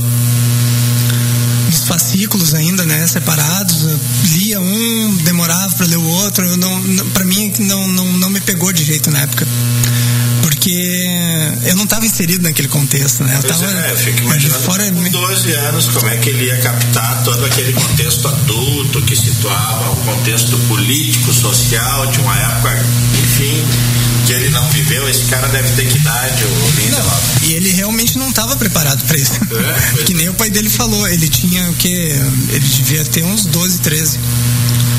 [SPEAKER 5] fascículos ainda, né, separados. Eu lia um, demorava para ler o outro. Eu não, não para mim não, não, não me pegou de jeito na época. Porque eu não estava inserido naquele contexto, né? Eu
[SPEAKER 4] pois
[SPEAKER 5] tava,
[SPEAKER 4] é, eu fico imaginando
[SPEAKER 5] fora,
[SPEAKER 4] com 12 anos como é que ele ia captar todo aquele contexto adulto que situava o contexto político, social de uma época, enfim, que ele não viveu, esse cara deve ter que idade, o Lindelof.
[SPEAKER 5] E ele realmente não estava preparado para isso.
[SPEAKER 4] É, [LAUGHS]
[SPEAKER 5] que nem o pai dele falou, ele tinha o que? Ele devia ter uns 12, 13.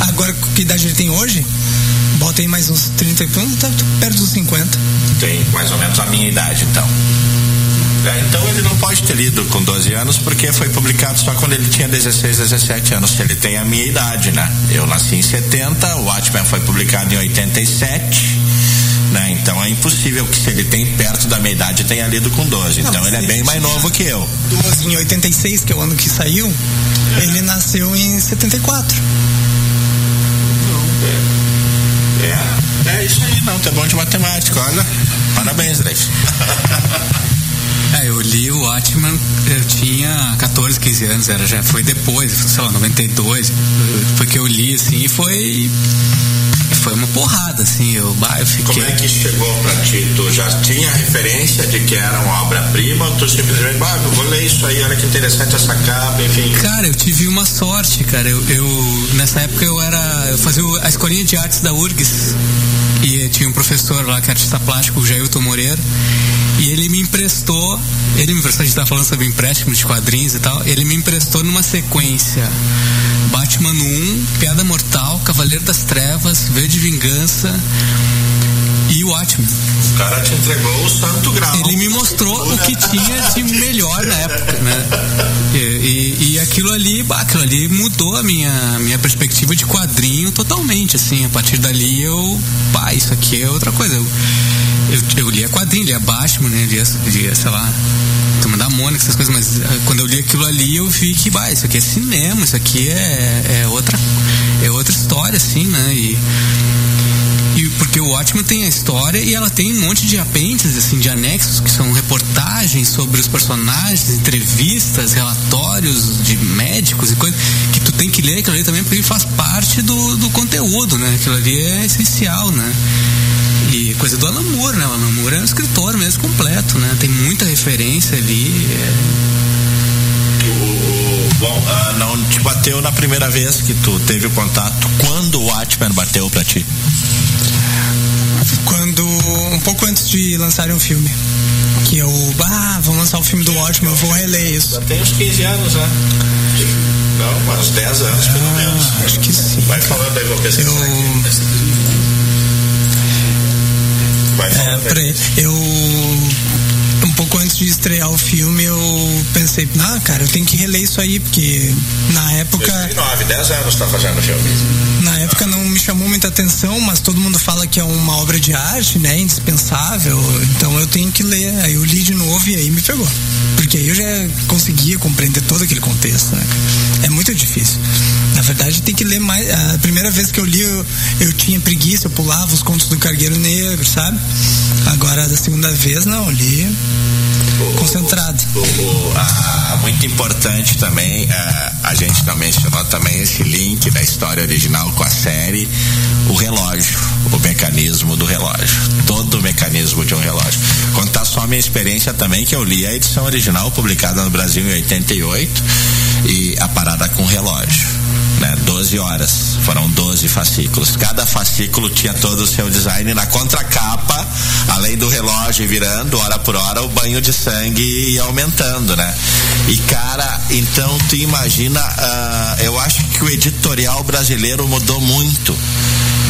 [SPEAKER 5] Agora, que idade ele tem hoje? Bota aí mais uns 30 e tá perto dos 50.
[SPEAKER 4] Tem mais ou menos a minha idade, então. É, então ele não pode ter lido com 12 anos porque foi publicado só quando ele tinha 16, 17 anos, ele tem a minha idade, né? Eu nasci em 70, o Watchmen foi publicado em 87 né? Então é impossível que se ele tem perto da minha idade tenha lido com 12.
[SPEAKER 5] Não,
[SPEAKER 4] então ele é bem mais novo que eu.
[SPEAKER 5] 12 em 86, que é o ano que saiu, ele nasceu em 74.
[SPEAKER 4] É. É, é isso aí, não, tá bom de matemática, olha. Parabéns, Drake. [LAUGHS]
[SPEAKER 6] É, eu li o Watchman, eu tinha 14, 15 anos, era, já foi depois, sei lá, 92, foi que eu li, assim, e foi foi uma porrada, assim, eu, eu fiquei...
[SPEAKER 4] Como é que chegou pra ti? Tu já tinha referência de que era uma obra-prima ou tu simplesmente, bah, eu vou ler isso aí, olha que interessante essa capa, enfim...
[SPEAKER 6] Cara, eu tive uma sorte, cara, eu, eu nessa época eu era, eu fazia a escolinha de artes da URGS. E tinha um professor lá que é artista plástico, o Jailton Moreira, e ele me emprestou, ele me emprestou, a gente tá falando sobre empréstimo de quadrinhos e tal, ele me emprestou numa sequência. Batman 1, Piada Mortal, Cavaleiro das Trevas, V de Vingança e o Watchmen.
[SPEAKER 4] O cara te entregou o santo grau.
[SPEAKER 6] Ele me mostrou o que tinha de melhor na época, né? E, e, e aquilo ali, aquilo ali mudou a minha, minha perspectiva de quadrinho totalmente, assim. A partir dali eu, pá, isso aqui é outra coisa. Eu, eu, eu lia quadrinho, lia Batman, né? Lia, lia sei lá, Turma da Mônica, essas coisas, mas uh, quando eu li aquilo ali eu vi que, bah, isso aqui é cinema, isso aqui é, é outra é outra história, assim, né? E porque o Watchmen tem a história e ela tem um monte de apêndices, assim, de anexos, que são reportagens sobre os personagens, entrevistas, relatórios de médicos e coisas, que tu tem que ler aquilo ali também porque faz parte do, do conteúdo, né? Aquilo ali é essencial, né? E coisa do Alan Moore, né? O Alan Moore é um escritor mesmo completo, né? Tem muita referência ali.
[SPEAKER 4] O, bom, ah, não te bateu na primeira vez que tu teve o contato? Quando o Watchmen bateu pra ti?
[SPEAKER 5] Quando um pouco antes de lançarem o filme. Que eu, ah, vão lançar o filme do Watchmen, eu vou reler isso.
[SPEAKER 4] Já tem uns 15 anos, né? Não, uns 10 anos pelo menos.
[SPEAKER 5] Ah, acho que sim.
[SPEAKER 4] Vai falando aí, vou pesquisar.
[SPEAKER 5] Eu,
[SPEAKER 4] Vai
[SPEAKER 5] é,
[SPEAKER 4] falando aí.
[SPEAKER 5] peraí, eu pouco antes de estrear o filme, eu pensei, ah, cara, eu tenho que reler isso aí, porque na época.
[SPEAKER 4] 2009, 10 anos tá fazendo o filme.
[SPEAKER 5] Na época não me chamou muita atenção, mas todo mundo fala que é uma obra de arte, né? Indispensável. Então eu tenho que ler. Aí eu li de novo e aí me pegou. Porque aí eu já conseguia compreender todo aquele contexto, né? É muito difícil. Na verdade, tem que ler mais. A primeira vez que eu li, eu, eu tinha preguiça, eu pulava os contos do Cargueiro Negro, sabe? Agora, da segunda vez, não, eu li concentrado.
[SPEAKER 4] O- o- a- muito importante também, a, a gente não mencionou também esse link da história original com a série, o relógio, o mecanismo do relógio, todo o mecanismo de um relógio. Contar só a minha experiência também, que eu li a edição original publicada no Brasil em 88 e a parada com relógio. Né, 12 horas, foram 12 fascículos. Cada fascículo tinha todo o seu design na contracapa, além do relógio virando hora por hora, o banho de sangue ia aumentando, né? E cara, então tu imagina, ah, eu acho que o editorial brasileiro mudou muito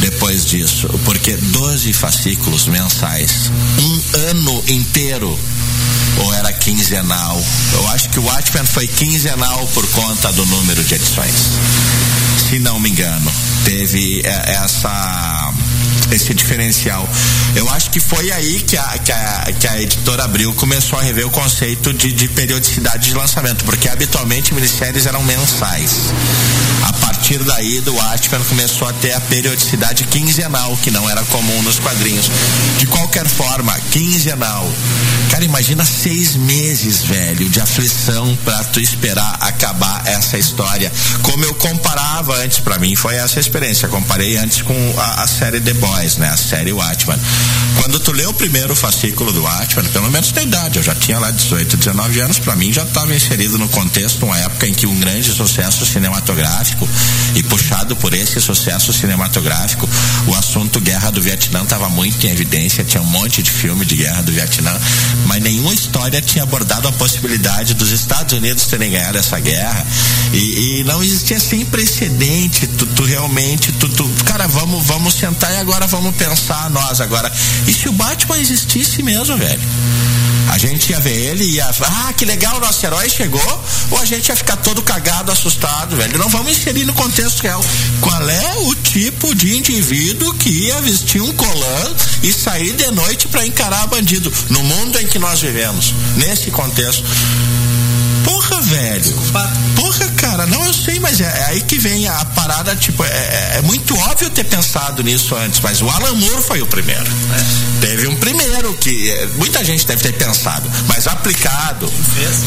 [SPEAKER 4] depois disso, porque 12 fascículos mensais, um ano inteiro ou era quinzenal? Eu acho que o Watchmen foi quinzenal por conta do número de edições. Se não me engano, teve é, essa esse diferencial. Eu acho que foi aí que a, que a, que a editora Abril começou a rever o conceito de, de periodicidade de lançamento, porque habitualmente minisséries eram mensais. Partir daí do Watchmen começou a ter a periodicidade quinzenal, que não era comum nos quadrinhos. De qualquer forma, quinzenal. Cara, imagina seis meses, velho, de aflição pra tu esperar acabar essa história. Como eu comparava antes, pra mim foi essa experiência. Comparei antes com a, a série The Boys, né? A série Watchmen. Quando tu lê o primeiro fascículo do Watchmen, pelo menos tem idade, eu já tinha lá 18, 19 anos, pra mim já estava inserido no contexto, uma época em que um grande sucesso cinematográfico e puxado por esse sucesso cinematográfico, o assunto guerra do Vietnã estava muito em evidência, tinha um monte de filme de guerra do Vietnã, mas nenhuma história tinha abordado a possibilidade dos Estados Unidos terem ganhado essa guerra. E, e não existia sem precedente, tu, tu realmente, tu, tu, cara, vamos, vamos sentar e agora vamos pensar nós agora, e se o Batman existisse mesmo, velho? A gente ia ver ele e ia, ah, que legal, nosso herói chegou, ou a gente ia ficar todo cagado, assustado, velho. Não vamos inserir no contexto real. Qual é o tipo de indivíduo que ia vestir um colã e sair de noite para encarar bandido no mundo em que nós vivemos? Nesse contexto. Porra, velho. Porra, sei, mas é, é aí que vem a parada, tipo, é, é- é muito óbvio ter pensado nisso antes, mas o Alan Moore foi o primeiro. Teve um primeiro que é, muita gente deve ter pensado, mas aplicado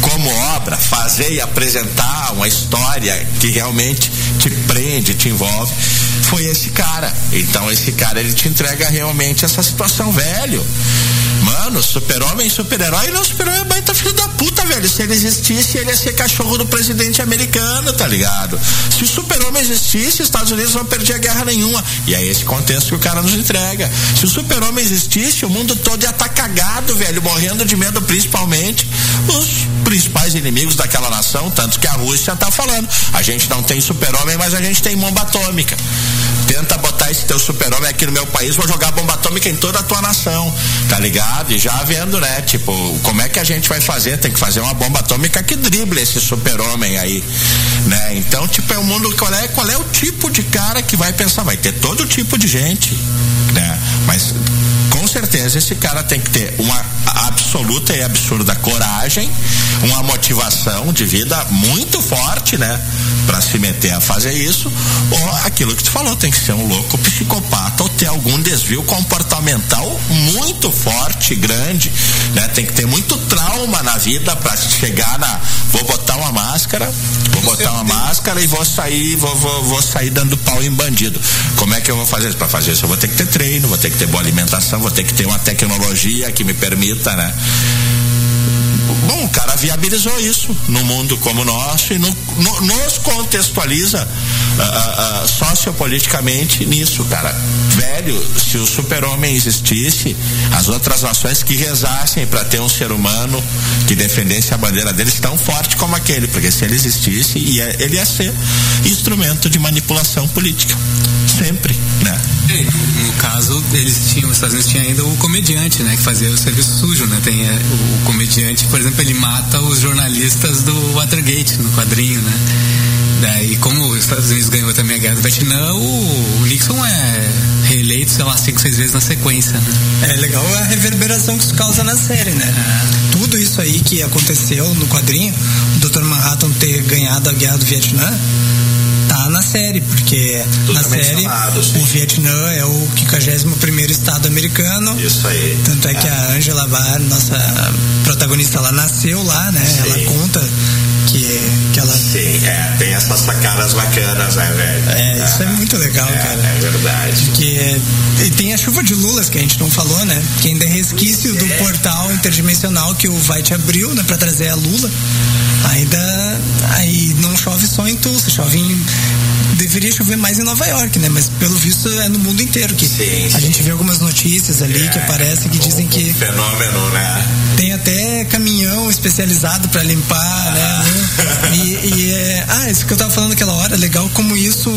[SPEAKER 4] como obra, fazer e apresentar uma história que realmente te prende, te envolve, foi esse cara. Então esse cara ele te entrega realmente essa situação, velho. Mano, super-homem, super-herói, não, super-herói é baita filho da puta, velho. Se ele existisse, ele ia ser cachorro do presidente americano, tá ligado? Se o super-homem existisse, os Estados Unidos não perdia guerra nenhuma. E é esse contexto que o cara nos entrega. Se o super-homem existisse, o mundo todo ia estar cagado, velho, morrendo de medo, principalmente os principais inimigos daquela nação, tanto que a Rússia tá falando. A gente não tem super-homem, mas a gente tem bomba atômica. Tenta botar esse teu super-homem aqui no meu país, vou jogar bomba atômica em toda a tua nação, tá ligado? E já vendo, né? Tipo, como é que a gente vai fazer? Tem que fazer uma bomba atômica que drible esse super-homem aí, né? Então, tipo, é um mundo, qual é, qual é o tipo de cara que vai pensar? Vai ter todo tipo de gente, né? Mas certeza esse cara tem que ter uma absoluta e absurda coragem, uma motivação de vida muito forte, né? Pra se meter a fazer isso, ou aquilo que tu falou, tem que ser um louco psicopata ou ter algum desvio comportamental muito forte, grande, né? Tem que ter muito trauma na vida pra chegar na vou botar uma máscara, vou botar uma máscara e vou sair, vou, vou, vou sair dando pau em bandido. Como é que eu vou fazer isso? Pra fazer isso eu vou ter que ter treino, vou ter que ter boa alimentação, vou ter que ter uma tecnologia que me permita, né? bom, o cara viabilizou isso no mundo como o nosso e no, no, nos contextualiza uh, uh, sociopoliticamente nisso, cara. Velho, se o super-homem existisse, as outras nações que rezassem para ter um ser humano que defendesse a bandeira deles tão forte como aquele, porque se ele existisse, ia, ele ia ser instrumento de manipulação política. Sempre, né?
[SPEAKER 6] No caso, eles tinham, os Estados Unidos tinha ainda o comediante, né? Que fazia o serviço sujo, né? Tem é, o comediante, por exemplo, ele mata os jornalistas do Watergate no quadrinho, né? Daí, como os Estados Unidos ganhou também a guerra do Vietnã, o Nixon é reeleito, sei lá, cinco, seis vezes na sequência, né?
[SPEAKER 5] É legal a reverberação que isso causa na série, né?
[SPEAKER 6] É.
[SPEAKER 5] Tudo isso aí que aconteceu no quadrinho, o Dr. Manhattan ter ganhado a guerra do Vietnã, tá na série, porque
[SPEAKER 4] Tudo
[SPEAKER 5] na série
[SPEAKER 4] sim.
[SPEAKER 5] o Vietnã é o 51 estado americano.
[SPEAKER 4] Isso aí.
[SPEAKER 5] Tanto é que a Angela Barr, nossa protagonista, ela nasceu lá, né?
[SPEAKER 4] Sim.
[SPEAKER 5] Ela conta que, que ela.
[SPEAKER 4] Sim, é, tem essas sacadas bacanas, né, velho?
[SPEAKER 5] É, isso é muito legal,
[SPEAKER 4] é,
[SPEAKER 5] cara.
[SPEAKER 4] É verdade.
[SPEAKER 5] Que e tem a chuva de lulas que a gente não falou, né? Que ainda é resquício do portal interdimensional que o White abriu, né, para trazer a Lula. Ainda aí não chove só em Tulsa, chove em deveria chover mais em Nova York, né? Mas pelo visto é no mundo inteiro que
[SPEAKER 4] Sim,
[SPEAKER 5] a
[SPEAKER 4] sim.
[SPEAKER 5] gente vê algumas notícias ali que aparecem que dizem que
[SPEAKER 4] Fenômeno, né?
[SPEAKER 5] Até caminhão especializado para limpar, né? E, e é, ah, isso que eu tava falando aquela hora, legal como isso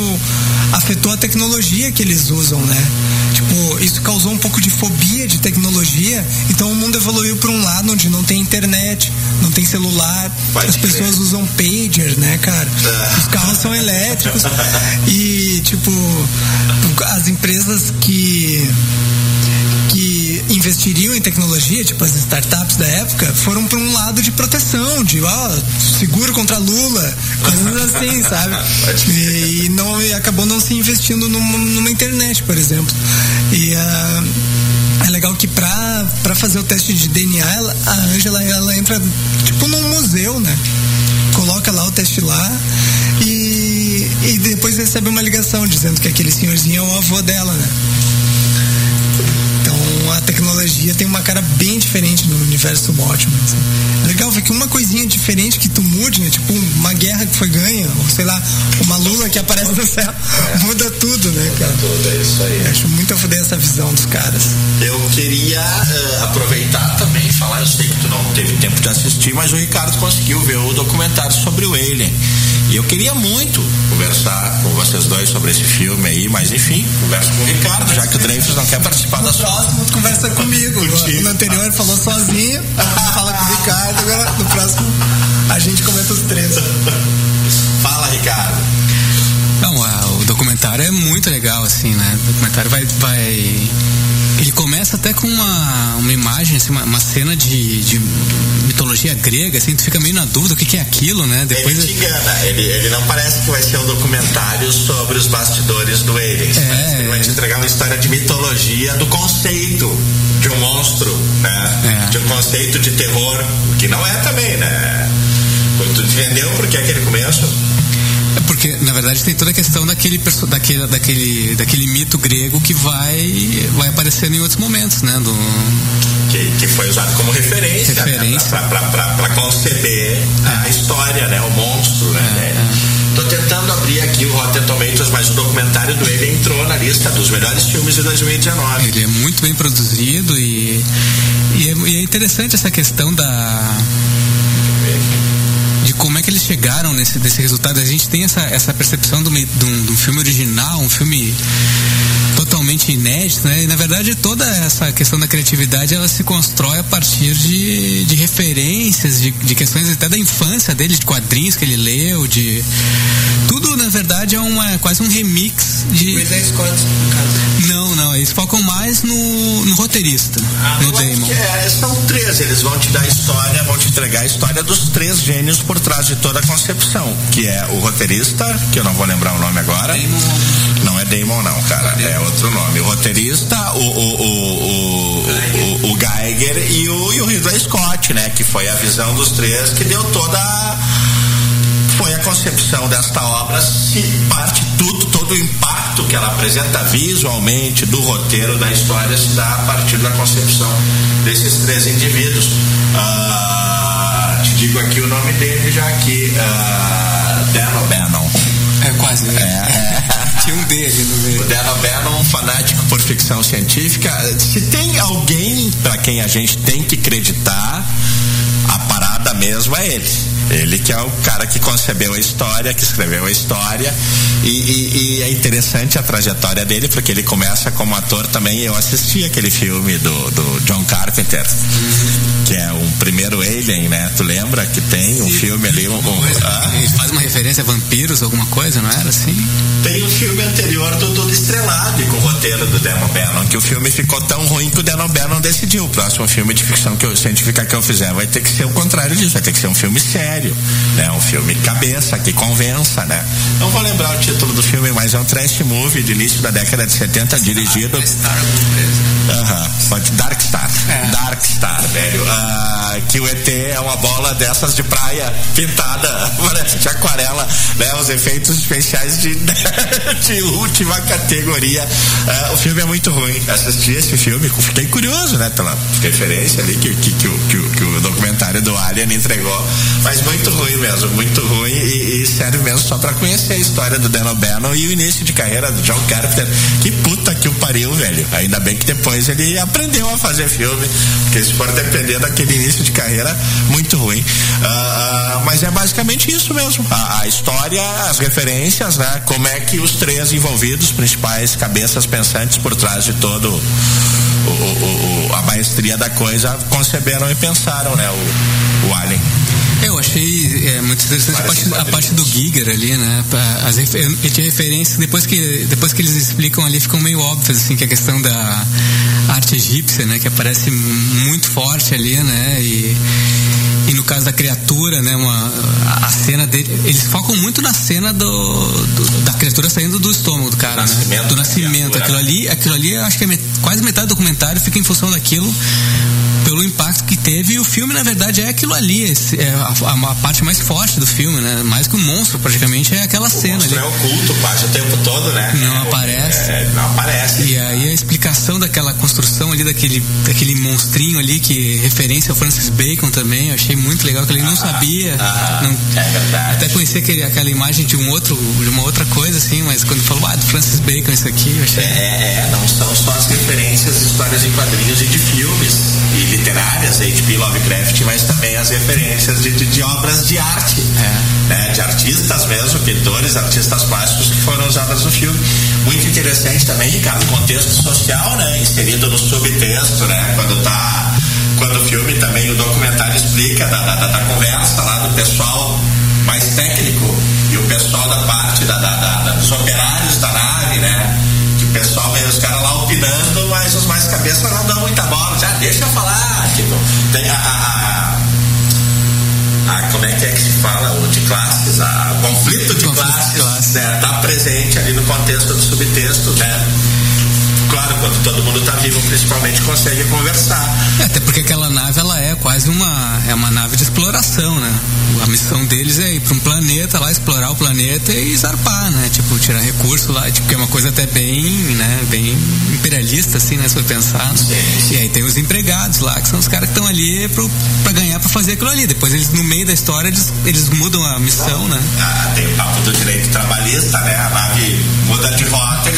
[SPEAKER 5] afetou a tecnologia que eles usam, né? Tipo, isso causou um pouco de fobia de tecnologia, então o mundo evoluiu para um lado onde não tem internet, não tem celular,
[SPEAKER 4] Pode
[SPEAKER 5] as pessoas usam pager, né, cara?
[SPEAKER 4] Ah.
[SPEAKER 5] Os carros são elétricos [LAUGHS] e, tipo, as empresas que investiriam em tecnologia, tipo as startups da época, foram para um lado de proteção, de ó, seguro contra Lula, coisas assim, [LAUGHS] sabe? E, e não e acabou não se investindo numa, numa internet, por exemplo. E ah, é legal que pra, pra fazer o teste de DNA, ela- a Angela ela entra tipo num museu, né? Coloca lá o teste lá e, e depois recebe uma ligação dizendo que aquele senhorzinho é o avô dela, né? Tecnologia tem uma cara bem diferente no universo Watchmen. assim. É legal ver que uma coisinha diferente que tu mude, né? Tipo uma guerra que foi ganha, ou sei lá, uma lula que aparece no céu, [LAUGHS] muda tudo, né, cara?
[SPEAKER 4] Tudo é isso aí.
[SPEAKER 5] Eu acho muito a foder essa visão dos caras.
[SPEAKER 4] Eu queria eh, aproveitar também e falar, eu sei que tu não teve tempo de assistir, mas o Ricardo conseguiu ver o documentário sobre o Alien. E eu queria muito conversar com vocês dois sobre esse filme aí, mas enfim, converso com o Ricardo, já que o Dreyfus não quer participar da sua.
[SPEAKER 5] próximo conversa [LAUGHS] comigo.
[SPEAKER 4] Contigo.
[SPEAKER 5] No anterior ele falou sozinho, fala com o Ricardo, agora no próximo a gente comenta os três.
[SPEAKER 4] Fala, Ricardo.
[SPEAKER 6] A- o documentário é muito legal, assim, né? O documentário vai. vai... Ele começa até com uma, uma imagem, assim, uma, uma cena de, de mitologia grega, assim, tu fica meio na dúvida o que, que é aquilo, né? Depois.
[SPEAKER 4] Ele te engana, ele, ele não parece que vai ser um documentário sobre os bastidores do Aliens.
[SPEAKER 6] É.
[SPEAKER 4] Ele vai te entregar uma história de mitologia do conceito de um monstro, né?
[SPEAKER 6] É.
[SPEAKER 4] De um conceito de terror, que não é também, né? Tu entendeu por que aquele começo?
[SPEAKER 6] É Porque, na verdade, tem toda a questão daquele, daquele, daquele, daquele mito grego que vai, vai aparecendo em outros momentos, né? Do,
[SPEAKER 4] Que, que foi usado como referência,
[SPEAKER 6] Referência.
[SPEAKER 4] Né? Pra, pra, pra, pra conceber a história, né? O monstro, né? Tô tentando abrir aqui o Rotten Tomatoes, mas o documentário do ele entrou na lista dos melhores filmes de 2019.
[SPEAKER 6] Ele é muito bem produzido e, e, é, e é interessante essa questão da de como é que eles chegaram nesse, nesse resultado. A gente tem essa, essa percepção de um, de um- filme original, um filme totalmente inédito, né? E na verdade toda essa questão da criatividade ela se constrói a partir de, de referências, de, de questões até da infância dele, de quadrinhos que ele leu, de tudo na verdade é uma quase um remix de
[SPEAKER 5] Ridley Scott, no caso.
[SPEAKER 6] não, não, eles focam mais no, no roteirista, no
[SPEAKER 4] Eu acho
[SPEAKER 6] Damon.
[SPEAKER 4] é, são três, eles vão te dar a história, vão te entregar a história dos três gênios por trás de toda a concepção, que é o roteirista, que eu não vou lembrar o nome agora. Não é Damon não, cara, é outro nome. O roteirista, o, o, o, o, o, o Geiger e o, e o Ridley Scott, né? Que foi a visão dos três que deu toda a- foi a concepção desta obra, se parte tudo, todo o impacto que ela apresenta visualmente do roteiro da história se dá a partir da concepção desses três indivíduos. Ah, dele já aqui. Uh, Dan O'Bannon.
[SPEAKER 6] É quase.
[SPEAKER 4] É.
[SPEAKER 6] Tinha um dele no meio.
[SPEAKER 4] Dan O'Bannon, um fanático por ficção científica. Se tem alguém para quem a gente tem que acreditar, a parada mesmo é ele. Ele que é o cara que concebeu a história, que escreveu a história. E, e- e é interessante a trajetória dele, porque ele começa como ator também. Eu assisti aquele filme do, do John Carpenter, que é um primeiro Alien, né? Tu lembra que tem um filme ali? Um, um- ah?
[SPEAKER 6] Faz uma referência a vampiros, alguma coisa, não era assim?
[SPEAKER 4] Tem um filme anterior do Tudo Estrelado com o roteiro do Dan O'Bannon, que o filme ficou tão ruim que o Dan O'Bannon decidiu. O próximo filme de ficção que eu, científica que eu fizer vai ter que ser o contrário disso, vai ter que ser um filme sério, né? Um filme cabeça, que convença, né? Não vou lembrar o título do filme, mas é um trash movie de início da década de 70, dirigido Aham, pode Dark Star.
[SPEAKER 6] É.
[SPEAKER 4] Dark Star, velho. Ah, que o ET é uma bola dessas de praia pintada, [LAUGHS] parece de aquarela, né? Os efeitos especiais de, [LAUGHS] de última categoria. Ah, o filme é muito ruim. Assisti esse filme, fiquei curioso, né? Pela referência ali que, que, que, o- que, que o documentário do Alien entregou. Mas muito ruim mesmo, muito ruim e, e serve mesmo só pra conhecer a história do Dan O'Bannon e o início de carreira do John Carpenter. Que puta que o pariu, velho. Ainda bem que depois ele aprendeu a fazer filme, porque se for depender daquele início de carreira, muito ruim. Ah, ah, mas é basicamente isso mesmo. A, a história, as referências, né? Como é que os três envolvidos, principais cabeças pensantes por trás de todo o- o- a maestria da coisa, conceberam e pensaram, né? O, o Alien.
[SPEAKER 6] Eu achei é, muito interessante a parte, a parte do Giger ali, né? As, ele tinha referências, depois que, depois que eles explicam ali, ficam meio óbvios, assim, que a questão da arte egípcia, né? Que aparece muito forte ali, né? E, e no caso da criatura, né? Uma, a cena dele, eles focam muito na cena do, do- da criatura saindo do estômago do cara,
[SPEAKER 4] nascimento
[SPEAKER 6] né? Do
[SPEAKER 4] da
[SPEAKER 6] nascimento. Aquilo ali, aquilo ali, acho que é met- quase metade do documentário fica em função daquilo pelo impacto que teve e o filme na verdade é aquilo ali esse- é a, a- a parte mais forte do filme né mais que o monstro praticamente é aquela cena ali
[SPEAKER 4] é oculto quase o tempo todo, né?
[SPEAKER 6] Não aparece.
[SPEAKER 4] É, não aparece.
[SPEAKER 6] e aí a explicação daquela construção ali daquele daquele monstrinho ali que referência ao Francis Bacon também eu achei muito legal que ele não sabia
[SPEAKER 4] ah,
[SPEAKER 6] não-
[SPEAKER 4] é verdade.
[SPEAKER 6] até conhecia aquele, aquela imagem de um outro de uma outra coisa assim mas quando falou ah do Francis Bacon isso aqui eu achei
[SPEAKER 4] É, é, não são só as referências de histórias em quadrinhos e de filmes e literárias, H.P. Lovecraft, mas também as referências de, de- de obras de arte, né, de artistas mesmo, pintores, artistas plásticos que foram usadas no filme. Muito interessante também, Ricardo, o contexto social, né, inserido no subtexto, né, quando tá, quando o filme também, o documentário explica da, da, da- conversa lá do pessoal mais técnico e o pessoal da parte da, da- dos operários da nave, né? Que o pessoal meio os caras lá opinando, mas os mais cabeça não dão muita bola. Já deixa eu falar. Tipo, tem a. a- a- como é que é que se fala? O de classes, a, o conflito de
[SPEAKER 6] Conflito de
[SPEAKER 4] classes,
[SPEAKER 6] classes.
[SPEAKER 4] né? Tá presente ali no contexto do subtexto, né? Claro, quando todo mundo tá vivo, principalmente, consegue conversar.
[SPEAKER 6] É, até porque aquela nave ela é quase uma é uma nave de exploração, né? A missão deles é ir para um planeta lá explorar o planeta e zarpar, né? Tipo tirar recurso lá, tipo que é uma coisa até bem, né? Bem imperialista assim, né? Se for pensar. E aí tem os empregados lá que são os caras que estão ali para ganhar para fazer aquilo ali. Depois eles no meio da história eles, eles mudam a missão, né?
[SPEAKER 4] Ah, tem o papo do direito trabalhista, né? A nave muda de rota.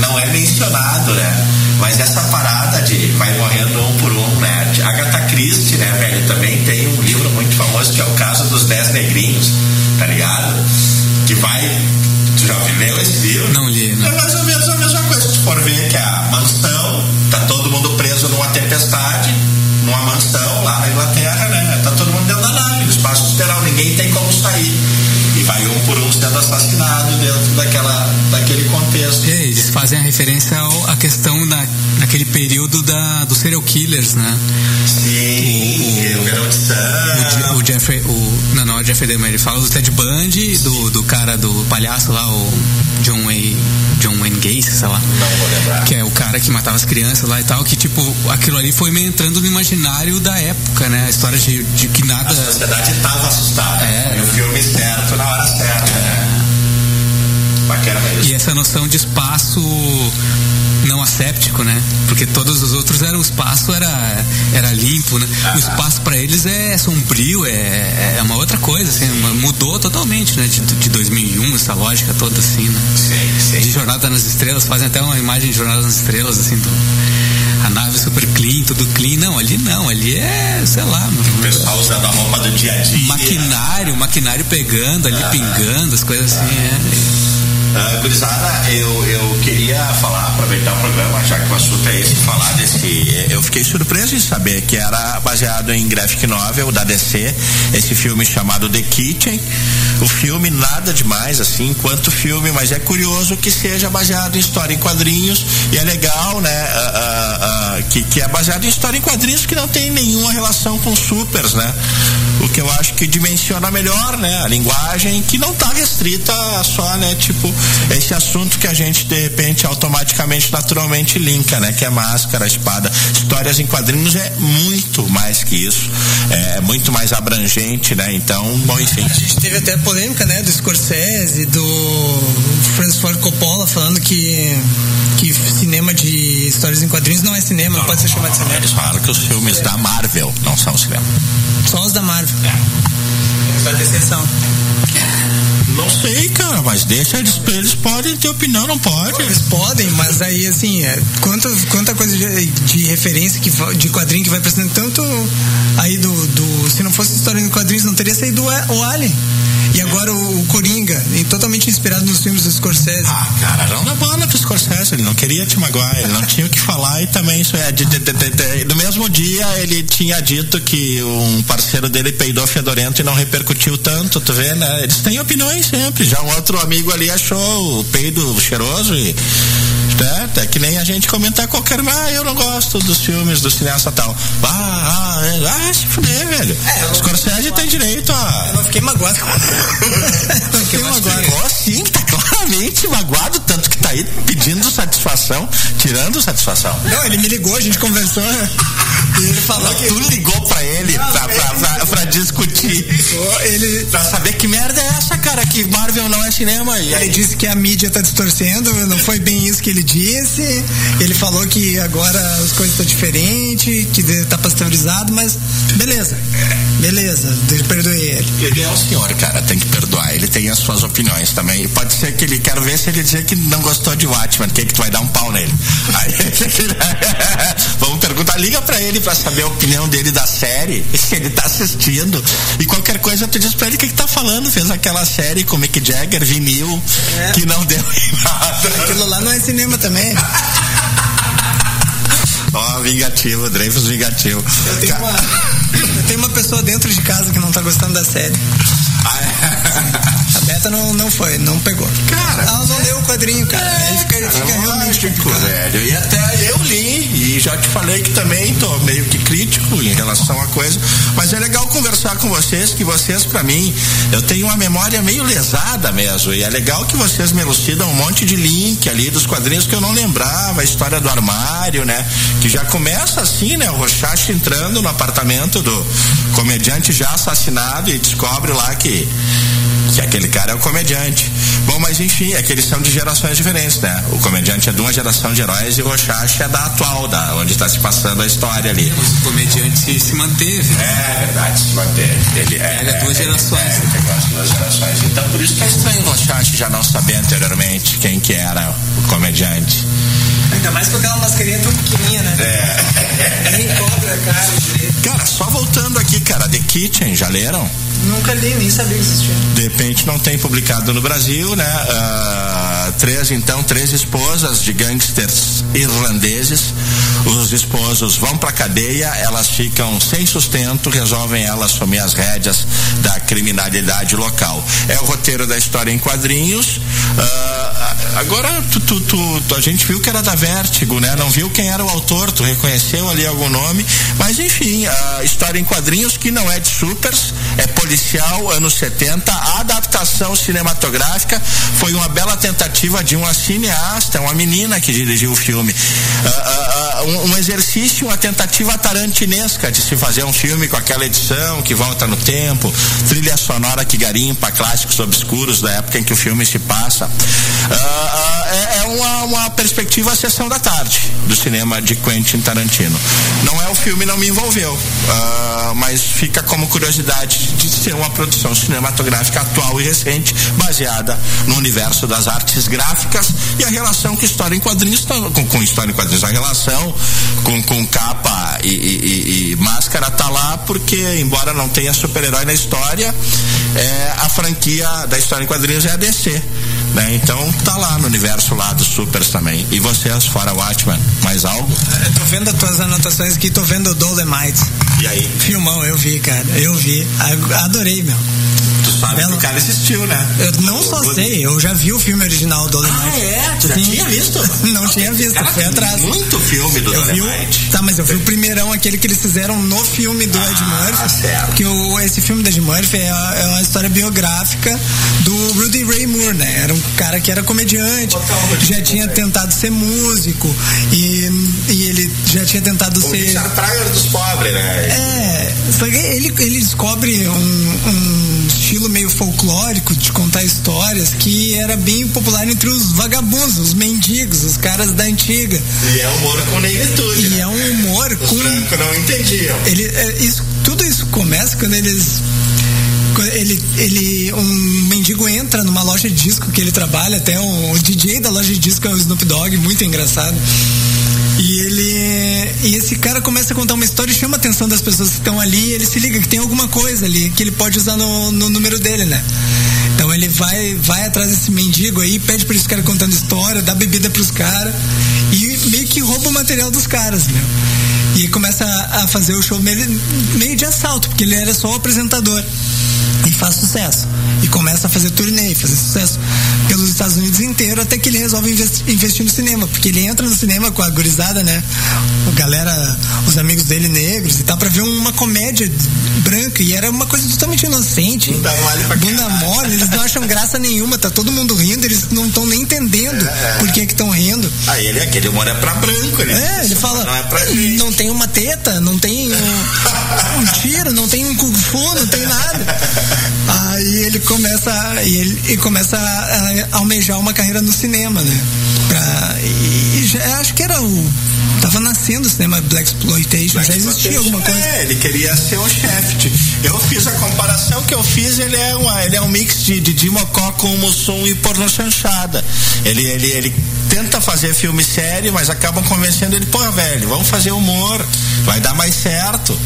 [SPEAKER 4] Não é mencionado, né? Mas essa parada de vai morrendo um por um, né? Agatha Christie, né, velho, também tem um livro muito famoso que é o caso dos Dez Negrinhos, tá ligado? Que vai. Tu já leu esse livro?
[SPEAKER 6] Não li, não.
[SPEAKER 4] É mais ou menos a mesma coisa. Se for ver que a mansão, tá todo mundo preso numa tempestade, numa mansão lá na Inglaterra, né? Tá todo mundo dentro da nave, no espaço sideral, ninguém tem como
[SPEAKER 6] fazem a referência ao, à questão da, daquele período da, dos serial killers, né?
[SPEAKER 4] Sim, o,
[SPEAKER 6] O,
[SPEAKER 4] Santo.
[SPEAKER 6] o Jeffrey, o, não, não o Jeffrey Dahmer, ele fala do Ted Bundy, do, do cara do palhaço lá, o John Wayne, John Wayne Gacy, sei lá.
[SPEAKER 4] Não vou lembrar.
[SPEAKER 6] Que é o cara que matava as crianças lá e tal, que tipo, aquilo ali foi meio entrando no imaginário da época, né? A história de, de que nada.
[SPEAKER 4] A sociedade estava assustada.
[SPEAKER 6] É.
[SPEAKER 4] e o filme certo na hora certa. Né? Bacana,
[SPEAKER 6] essa noção de espaço não asséptico, né? Porque todos os outros eram o espaço era era limpo, né? O espaço para eles é sombrio, é, é uma outra coisa, assim, mudou totalmente, né? De, de 2001 essa lógica toda assim, né? De Jornada nas Estrelas, fazem até uma imagem de Jornada nas Estrelas assim, do, a nave super clean, tudo clean. Não, ali não, ali é, sei lá,
[SPEAKER 4] O pessoal usando a roupa do dia a dia.
[SPEAKER 6] maquinário, maquinário pegando ali, pingando, as coisas assim, é.
[SPEAKER 4] Uh, gurizada, eu, eu queria falar, aproveitar o programa, já que o assunto é esse, falar desse. Eu fiquei surpreso em saber que era baseado em graphic novel da DC, esse filme chamado The Kitchen. O filme nada demais, assim, quanto filme, mas é curioso que seja baseado em história em quadrinhos e é legal, né? ah, ah, que, que é baseado em história em quadrinhos que não tem nenhuma relação com supers, né? O que eu acho que dimensiona melhor, né? A linguagem que não tá restrita só, né? Tipo, esse assunto que a gente de repente automaticamente, naturalmente linka, né? Que é máscara, espada. Histórias em quadrinhos é muito mais que isso. É muito mais abrangente, né? Então, bom, enfim.
[SPEAKER 5] A gente teve até polêmica, né, do Scorsese, do Francis Ford Coppola falando que que cinema de histórias em quadrinhos não é cinema, não, pode ser chamado de cinema.
[SPEAKER 4] Eles falaram que os filmes da Marvel não são cinema.
[SPEAKER 5] Só os da Marvel. Faz exceção.
[SPEAKER 4] Não sei, cara, mas deixa eles, eles podem ter opinião, não pode.
[SPEAKER 5] Eles podem, mas aí assim, é, quanta, quanta coisa de, de referência que, de quadrinho que vai precisando tanto aí do, do. Se não fosse história em quadrinhos, não teria saído o Alien. E agora o, Coringa, totalmente inspirado nos filmes do Scorsese.
[SPEAKER 4] Ah, cara, não dá bola pro Scorsese, ele não queria te magoar, ele não tinha o que falar e também isso é. De- no mesmo dia ele tinha dito que um parceiro dele peidou fedorento e não repercutiu tanto, tu vê, né? Eles têm opiniões sempre. Já um outro amigo ali achou o peido cheiroso e. Né? É que nem a gente comentar qualquer. Ah, eu não gosto dos filmes do cineasta tal. Ah, ah, é, ah se fuder, velho. Scorsese tem direito a.
[SPEAKER 5] Eu não fiquei magoado. [LAUGHS] não fiquei magoado.
[SPEAKER 4] Ficou sim, tá claramente magoado, tanto que tá aí pedindo satisfação, tirando satisfação.
[SPEAKER 5] Não, ele me ligou, a gente conversou. E ele falou que.
[SPEAKER 4] Tu ligou pra ele pra, pra, pra, pra discutir.
[SPEAKER 5] Ele,
[SPEAKER 4] Pra saber que merda é essa, cara, que Marvel não é cinema. E
[SPEAKER 5] Ele
[SPEAKER 4] aí,
[SPEAKER 5] disse que a mídia tá distorcendo, não foi bem isso que ele disse. Ele falou que agora as coisas estão diferentes, que de- tá pasteurizado, mas beleza. Beleza, perdoei ele.
[SPEAKER 4] ele é o senhor, cara, tem que perdoar. Ele tem as suas opiniões também. E pode ser que ele, quero ver se ele dizer que não gostou de Watchmen, que, que tu vai dar um pau nele. Aí, [LAUGHS] vamos perguntar, liga pra ele pra saber a opinião dele da série, [LAUGHS] se ele tá assistindo. E qualquer coisa tu diz pra ele o que, que tá falando. Fez aquela série com Mick Jagger, vinil, que não deu em nada.
[SPEAKER 5] Aquilo lá não é cinema também. [LAUGHS]
[SPEAKER 4] Ó, vingativo, Dreyfus vingativo.
[SPEAKER 5] Eu tenho, uma, eu tenho uma pessoa dentro de casa que não tá gostando da série. A [LAUGHS] Não, não foi, não pegou.
[SPEAKER 4] Cara,
[SPEAKER 5] ela não leu o quadrinho, cara. Aí fica, fica realmente
[SPEAKER 4] Lógico, velho. E até eu li, e já te falei que também tô meio que crítico em relação à coisa, mas é legal conversar com vocês, que vocês, pra mim, eu tenho uma memória meio lesada mesmo, e é legal que vocês me elucidam um monte de link ali dos quadrinhos que eu não lembrava, a história do armário, né? Que já começa assim, né? O Rochache entrando no apartamento do comediante já assassinado e descobre lá que que aquele cara é o comediante. Bom, mas enfim, é que eles são de gerações diferentes, né? O comediante é de uma geração de heróis e o Rochache é da atual, da onde está se passando a história ali.
[SPEAKER 6] O comediante se, se manteve.
[SPEAKER 4] É verdade, se manteve. Ele é,
[SPEAKER 6] Pega duas
[SPEAKER 4] é,
[SPEAKER 6] gerações.
[SPEAKER 4] É, ele duas gerações. Então por isso que é estranho o Rochache já não saber anteriormente quem que era o comediante.
[SPEAKER 5] Ainda mais com aquela mascarinha tão pequenininha, né?
[SPEAKER 4] É.
[SPEAKER 5] Nem cobre a cara direito.
[SPEAKER 4] Cara, só voltando aqui, cara, The Kitchen, já leram?
[SPEAKER 5] Nunca li, nem sabia que existia.
[SPEAKER 4] de repente não tem publicado no Brasil, né? Ah, três, então, três esposas de gangsters irlandeses. Os esposos vão pra cadeia, elas ficam sem sustento, resolvem elas assumir as rédeas da criminalidade local. É o roteiro da história em quadrinhos. Ah, agora, tu- tu- tu- a gente viu que era da Vértigo, né? Não viu quem era o autor, tu reconheceu ali algum nome. Mas enfim, a história em quadrinhos que não é de supers, é policial, anos 70. A adaptação cinematográfica foi uma bela tentativa de uma cineasta, uma menina que dirigiu o filme. Ah, ah, ah, um, um exercício, uma tentativa tarantinesca de se fazer um filme com aquela edição que volta no tempo, trilha sonora que garimpa clássicos obscuros da época em que o filme se passa. Ah, ah, é, uma, uma perspectiva sessão da tarde do cinema de Quentin Tarantino. Não é o filme, não me envolveu, ah, mas fica como curiosidade de ser uma produção cinematográfica atual e recente, baseada no universo das artes gráficas e a relação que história em quadrinhos tá- com, com história em quadrinhos, a relação com, com capa e, e- e- máscara tá lá porque embora não tenha super-herói na história, é, a franquia da história em quadrinhos é a DC. Né? Então tá lá no universo lá dos supers também. E vocês, fora Watchman, mais algo?
[SPEAKER 5] Eu tô vendo as tuas anotações aqui, tô vendo o Dolemite.
[SPEAKER 4] E aí?
[SPEAKER 5] Filmão, eu vi, cara. Eu vi. Adorei, meu.
[SPEAKER 4] Sabe
[SPEAKER 5] Belo.
[SPEAKER 4] que o cara assistiu, né?
[SPEAKER 5] Eu não só sei, eu já vi o filme original do Dolemite.
[SPEAKER 4] Ah, é? Tu já
[SPEAKER 5] Sim.
[SPEAKER 4] tinha visto? [LAUGHS]
[SPEAKER 5] Não tinha visto,
[SPEAKER 4] Cara,
[SPEAKER 5] foi atrás.
[SPEAKER 4] Muito filme do
[SPEAKER 5] Eu vi o,
[SPEAKER 4] Dolemite.
[SPEAKER 5] tá, mas eu vi o primeirão, aquele que eles fizeram no filme do Ed Murphy.
[SPEAKER 4] Ah, certo.
[SPEAKER 5] Que o, esse filme do Ed Murphy é, é uma história biográfica do Rudy Ray Moore, né? Era um cara que era comediante, já tinha tentado ser músico e, e ele já tinha tentado
[SPEAKER 4] O
[SPEAKER 5] ser.
[SPEAKER 4] Richard Pryor dos pobres, né?
[SPEAKER 5] É, ele, ele descobre um, um estilo meio folclórico de contar histórias que era bem popular entre os vagabundos, os mendigos, os caras da antiga.
[SPEAKER 4] E é humor com negritude.
[SPEAKER 5] E
[SPEAKER 4] né?
[SPEAKER 5] é um humor
[SPEAKER 4] Os
[SPEAKER 5] com.
[SPEAKER 4] brancos não entendiam.
[SPEAKER 5] Ele, é, isso, tudo isso começa quando eles. Ele, ele, um mendigo entra numa loja de disco que ele trabalha, até o, o DJ da loja de disco é o Snoop Dogg, muito engraçado. E ele. E esse cara começa a contar uma história e chama a atenção das pessoas que estão ali. E ele se liga que tem alguma coisa ali que ele pode usar no, no número dele, né? Então ele vai, vai atrás desse mendigo aí, pede pra esse cara contando história, dá bebida pros caras e meio que rouba o material dos caras, meu. E começa a, a fazer o show meio, meio de assalto, porque ele era só o apresentador. Faz sucesso. E começa a fazer turnê, fazer sucesso pelos Estados Unidos inteiro, até que ele resolve investi- investir no cinema. Porque ele entra no cinema com a gurizada, né? A galera, os amigos dele negros e tal, pra ver uma comédia branca. E era uma coisa totalmente inocente.
[SPEAKER 4] Bunda mole pra
[SPEAKER 5] Bunda mole, eles não acham graça nenhuma, tá todo mundo rindo, eles não estão nem entendendo por que que estão rindo.
[SPEAKER 4] Aí ele, aquele humor é pra branco, ele
[SPEAKER 5] É, ele fala,
[SPEAKER 4] Não é pra gente.
[SPEAKER 5] não tem uma teta, não tem um, um tiro, não tem um kung fu, não tem nada. Aí ele começa, e ele, ele começa a, a almejar uma carreira no cinema, né? Pra, e, e já, acho que era o. Tava nascendo o cinema Black Exploitation, já existia alguma coisa.
[SPEAKER 4] É, ele queria ser um chefe. Eu fiz a comparação que eu fiz, ele é, uma, ele é um mix de, de Dimocó com Mussum e porno chanchada. Ele, ele, ele tenta fazer filme sério, mas acabam convencendo ele, pô, velho, vamos fazer humor, vai dar mais certo,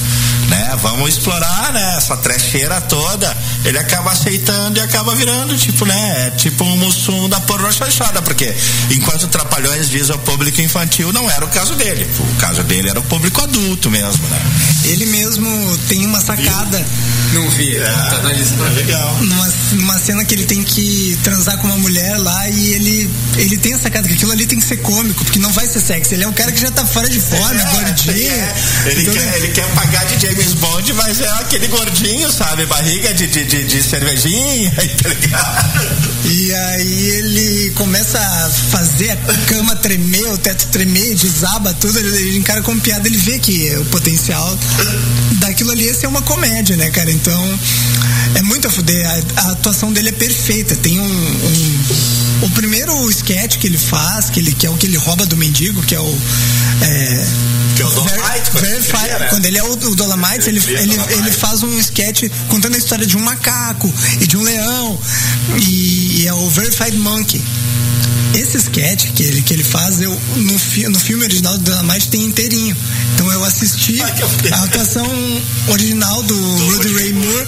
[SPEAKER 4] né? Vamos explorar, né? Essa trecheira toda. Ele acaba aceitando e acaba virando, tipo, né? É tipo um Mussum da porno chanchada, porque enquanto Trapalhões diz ao público infantil, não era o caso dele. O caso dele era o público adulto mesmo, né?
[SPEAKER 5] Ele mesmo tem uma sacada
[SPEAKER 6] Não vi, tá na lista.
[SPEAKER 4] é legal.
[SPEAKER 5] numa, numa cena que ele tem que transar com uma mulher lá e ele, ele tem a sacada que aquilo ali tem que ser cômico, porque não vai ser sexy. Ele é um cara que já tá fora de forma,
[SPEAKER 4] É,
[SPEAKER 5] gordinho.
[SPEAKER 4] é. Ele,
[SPEAKER 5] Então,
[SPEAKER 4] quer, ele quer pagar de James Bond, mas é aquele gordinho, sabe? Barriga de, de, de, de cervejinha, [LAUGHS] tá ligado?
[SPEAKER 5] E aí ele começa a fazer a cama tremer, o teto tremer, desaba tudo, ele, ele encara como piada, ele vê que o potencial daquilo ali é ser uma comédia, né, cara? Então é muito a fuder. A, a atuação dele é perfeita. Tem um, um- o primeiro sketch que ele faz, que, ele, que é o que ele rouba do mendigo, que é o. É,
[SPEAKER 4] Que é o Dolomite, quando ele cria, né?
[SPEAKER 5] quando ele é o, o Dolomite, ele, ele,
[SPEAKER 4] Dolomite.
[SPEAKER 5] ele faz um sketch contando a história de um macaco e de um leão. E, é o Verified Monkey. Esse sketch que ele, que ele faz, eu, no, fi- no filme original do Dolomite tem inteirinho. Então eu assisti a atuação original do Rudy Ray Moore.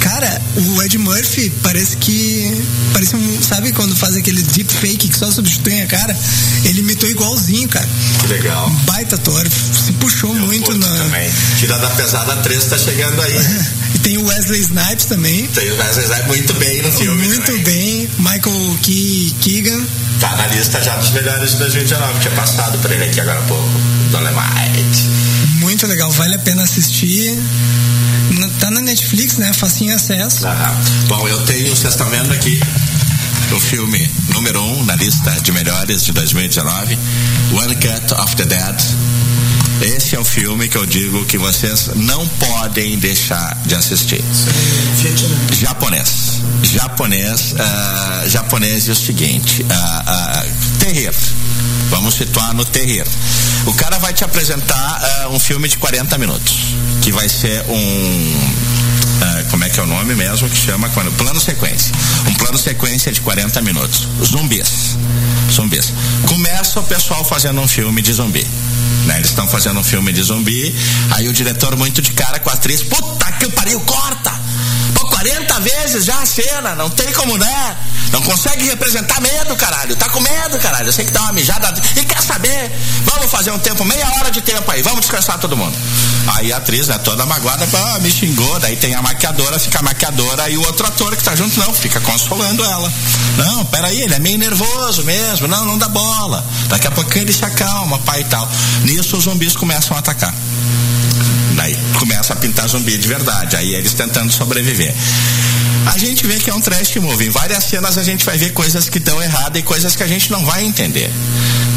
[SPEAKER 5] Cara, o Ed Murphy parece que. Parece um. Sabe quando faz aquele deep fake que só substitui a cara? Ele imitou igualzinho, cara.
[SPEAKER 4] Que legal.
[SPEAKER 5] Baita ator. Se puxou muito
[SPEAKER 4] Curto
[SPEAKER 5] na.
[SPEAKER 4] também. Tira da pesada 3 tá chegando aí. [LAUGHS]
[SPEAKER 5] E tem o Wesley Snipes também.
[SPEAKER 4] Tem o Wesley Snipes muito bem no filme.
[SPEAKER 5] muito
[SPEAKER 4] também.
[SPEAKER 5] bem. Michael Ke- Keegan.
[SPEAKER 4] Tá na lista já dos melhores de 2019. Tinha passado por ele aqui agora há pouco. Dolemite.
[SPEAKER 5] Muito legal. Vale a pena assistir. Tá na Netflix, né? Facinho acesso.
[SPEAKER 4] Aham. Bom, eu tenho, estão vendo aqui, o filme número um na lista de melhores de 2019, One Cut of the Dead. Esse é o filme que eu digo que vocês não podem deixar de assistir. Japonês. Japonês, uh, japonês é o seguinte, uh, uh, terreiro. Vamos situar no terreiro. O cara vai te apresentar um filme de 40 minutos, que vai ser um como é que é o nome mesmo que chama quando plano sequência um plano sequência de 40 minutos zumbis zumbis começa o pessoal fazendo um filme de zumbi né? Eles estão fazendo um filme de zumbi, aí o diretor muito de cara com a atriz, puta que pariu, corta! Pô, 40 vezes já a cena, não tem como, né? Não consegue representar medo, caralho. Tá com medo, caralho. Eu sei que dá uma mijada. E quer saber? Vamos fazer um tempo, meia hora de tempo aí. Vamos descansar todo mundo. Aí a atriz, né, toda magoada, ah, me xingou. Daí tem a maquiadora, fica a maquiadora e o outro ator que tá junto, não, fica consolando ela. Não, peraí, ele é meio nervoso mesmo. Não, não dá bola. Daqui a pouco ele se acalma, pai e tal. Nisso os zumbis começam a atacar. Daí começa a pintar zumbi de verdade. Aí eles tentando sobreviver a gente vê que é um trash movie. Em várias cenas a gente vai ver coisas que estão erradas e coisas que a gente não vai entender.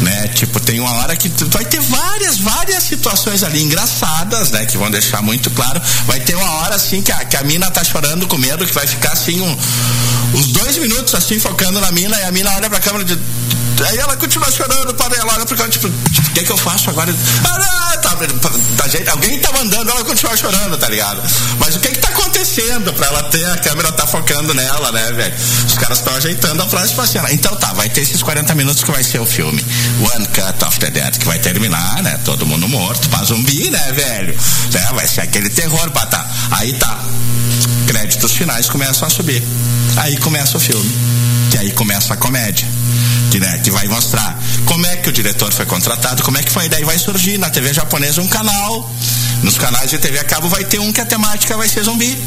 [SPEAKER 4] Né? Tipo, tem uma hora que vai ter várias, várias situações ali engraçadas, né? Que vão deixar muito claro. Vai ter uma hora assim que a, que a mina tá chorando com medo, que vai ficar assim um, uns dois minutos assim focando na mina e a mina olha pra câmera de Aí ela continua chorando, para ela olha porque tipo, o que, é que eu faço agora? Ah, tá, tá, gente, alguém tá mandando ela continuar chorando, tá ligado? Mas o que que tá acontecendo pra ela ter a câmera tá focando nela, né, velho? Os caras estão ajeitando a próxima cena. Então tá, vai ter esses 40 minutos que vai ser o filme. One Cut of the Dead, que vai terminar, né? Todo mundo morto, pra zumbi, né, velho? Né? Vai ser aquele terror, tá. Aí tá. Créditos finais começam a subir. Aí começa o filme. Que aí começa a comédia que, né, que vai mostrar como é que o diretor foi contratado, como é que foi. Daí vai surgir na TV japonesa um canal. Nos canais de TV a cabo vai ter um que a temática vai ser zumbi.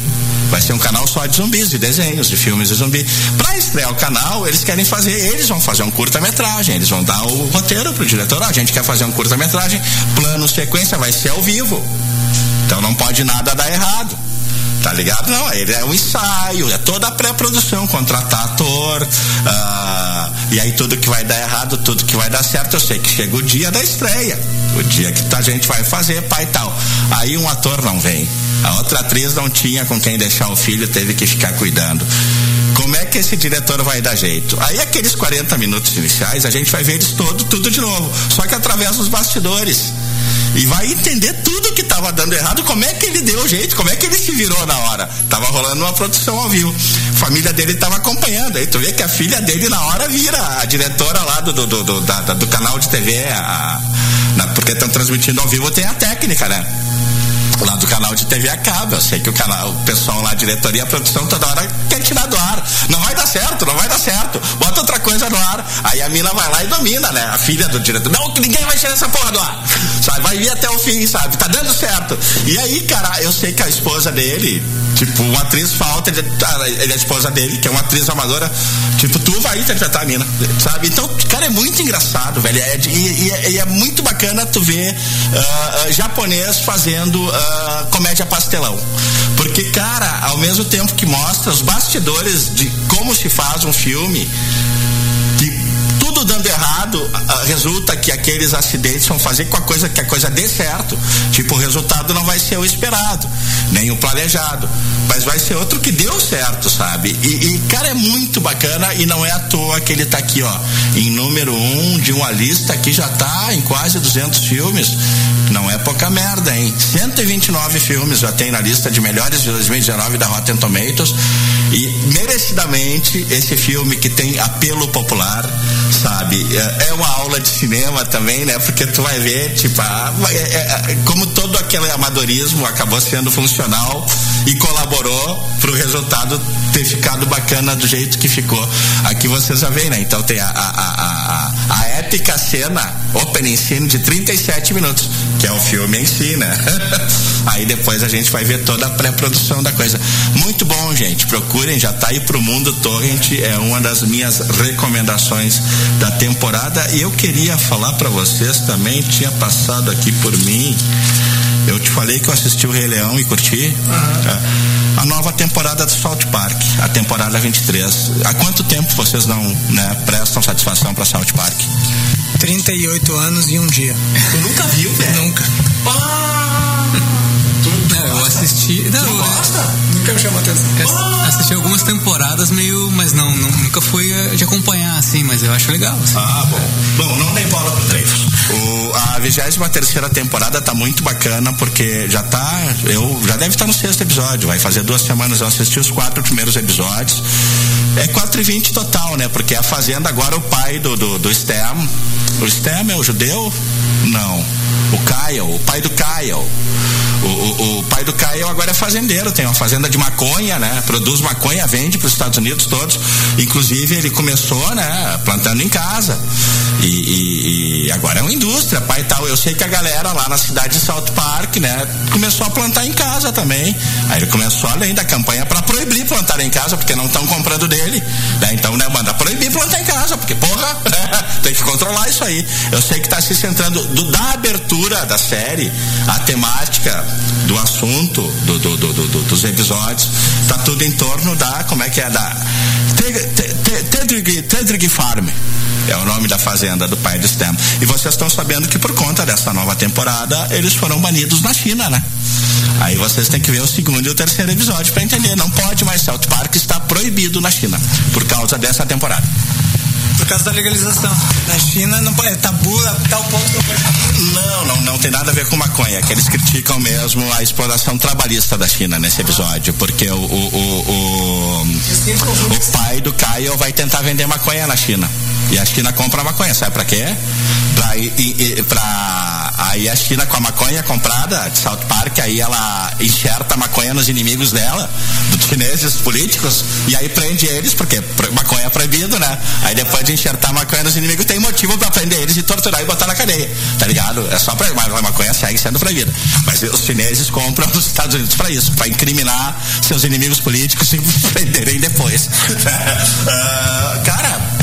[SPEAKER 4] Vai ser um canal só de zumbis, de desenhos, de filmes de zumbi. Para estrear o canal, eles querem fazer, eles vão fazer um curta-metragem, eles vão dar o roteiro pro diretor, a gente quer fazer um curta-metragem, plano, sequência, vai ser ao vivo. Então não pode nada dar errado. Tá ligado? Não, ele é um ensaio, é toda a pré-produção, contratar ator, uh, e aí tudo que vai dar errado, tudo que vai dar certo, eu sei que chega o dia da estreia, o dia que a gente vai fazer, pai e tal. Aí um ator não vem, a outra atriz não tinha com quem deixar o filho, teve que ficar cuidando. Como é que esse diretor vai dar jeito? Aí aqueles 40 minutos iniciais, a gente vai ver eles todo, tudo de novo, só que através dos bastidores e vai entender tudo que estava dando errado, como é que ele deu jeito, como é que ele se virou na hora. Tava rolando uma produção ao vivo. A família dele estava acompanhando. Aí tu vê que a filha dele na hora vira a diretora lá do, do, do, da, do canal de TV, a, na, porque estão transmitindo ao vivo, tem a técnica, né? Lá do canal de TV acaba. Eu sei que o canal, o pessoal lá, a diretoria, a produção toda hora quer tirar do ar. Não vai dar certo, não vai dar certo. Bota outra coisa no ar. Aí a mina vai lá e domina, né? A filha do diretor. Não, ninguém vai tirar essa porra do ar. Sabe? Vai vir até o fim, sabe? Tá dando certo. E aí, cara, eu sei que a esposa dele, tipo, uma atriz falta, ele, ele é a esposa dele, que é uma atriz amadora. Tipo, tu vai interpretar a mina, sabe? Então, cara, é muito engraçado, velho. É, e, e, e é muito bacana tu ver uh, uh, japonês fazendo. Uh, comédia pastelão. Porque, cara, ao mesmo tempo que mostra os bastidores de como se faz um filme, dando errado, resulta que aqueles acidentes vão fazer com a coisa que a coisa dê certo. Tipo, o resultado não vai ser o esperado, nem o planejado, mas vai ser outro que deu certo, sabe? E, e cara, é muito bacana e não é à toa que ele tá aqui, ó, em número um de uma lista que já tá em quase 200 filmes. Não é pouca merda, hein? 129 filmes já tem na lista de melhores de 2019 da Rotten Tomatoes e merecidamente esse filme que tem apelo popular sabe? É, é uma aula de cinema também, né? Porque tu vai ver, tipo, a, é, é, como todo aquele amadorismo acabou sendo funcional e colaborou pro resultado ter ficado bacana do jeito que ficou. Aqui vocês já veem, né? Então tem a, a, a, a, épica cena, opening scene de 37 minutos, que é o filme em si, né? [LAUGHS] Aí depois a gente vai ver toda a pré-produção da coisa. Muito bom, gente. Procurem, já tá aí pro mundo Torrent, é uma das minhas recomendações da temporada. E eu queria falar para vocês também, tinha passado aqui por mim, Eu te falei que eu assisti o Rei Leão e curti. É. A nova temporada do South Park, a temporada 23. Há quanto tempo vocês não né, prestam satisfação para South Park?
[SPEAKER 5] 38 anos e um dia.
[SPEAKER 7] Tu nunca viu, velho?
[SPEAKER 5] Nunca.
[SPEAKER 6] Não, eu assisti. Não, eu-
[SPEAKER 5] Nunca me chamou atenção.
[SPEAKER 6] eu assisti algumas temporadas meio. Mas não, não- nunca fui eh, de acompanhar assim, mas eu acho legal. assim.
[SPEAKER 4] Ah, bom. Bom, não dei bola pro Dreyfus. O, a 23 terceira temporada tá muito bacana porque já tá. Eu já deve estar no sexto episódio. Vai fazer duas semanas eu assisti os quatro primeiros episódios. É 4 e 20 total, né? Porque a Fazenda agora o pai do, do, do Stem. O Stem é o judeu? Não. O Kyle, o pai do Kyle. O, o, o pai do Kyle agora é fazendeiro, tem uma fazenda de maconha, né? Produz maconha, vende para os Estados Unidos todos. Inclusive ele começou, né? Plantando em casa. E, e- e agora é uma indústria, pai e tal. Eu sei que a galera lá na cidade de South Park, né? Começou a plantar em casa também. Aí ele começou além da campanha para proibir plantar em casa, porque não estão comprando dele. Né? Então, né? Manda proibir plantar em casa, porque porra, [LAUGHS] tem que controlar isso aí. Eu sei que está se centrando do- da abertura da série, a temática do assunto, do, do- do- do- do- dos episódios, tá tudo em torno da, como é que é, da Te- Te- Te- Tedrig Farm. É o nome da fazenda do pai do Stem. E vocês estão sabendo que por conta dessa nova temporada, eles foram banidos na China, né? Aí vocês têm que ver o segundo e o terceiro episódio para entender. Não pode mais South Park está proibido na China por causa dessa temporada.
[SPEAKER 5] Por causa da legalização. Na China não pode, é tabu tal ponto que não pode.
[SPEAKER 4] Tem nada a ver com maconha, que eles criticam mesmo a exploração trabalhista da China nesse episódio, porque o, o, o, o, o pai do Caio vai tentar vender maconha na China. E a China compra maconha, sabe pra quê? Pra, i- i- pra, aí a China com a maconha comprada de South Park, aí ela enxerta a maconha nos inimigos dela, dos chineses políticos, e aí prende eles, porque maconha é proibido, né? Aí depois de enxertar a maconha nos inimigos, tem motivo pra prender eles e torturar e botar na cadeia, tá ligado? É só pra. Mas a maconha segue sendo proibida. Mas os chineses compram os Estados Unidos pra isso, pra incriminar seus inimigos políticos e [LAUGHS] prenderem depois. [LAUGHS] Ah, cara,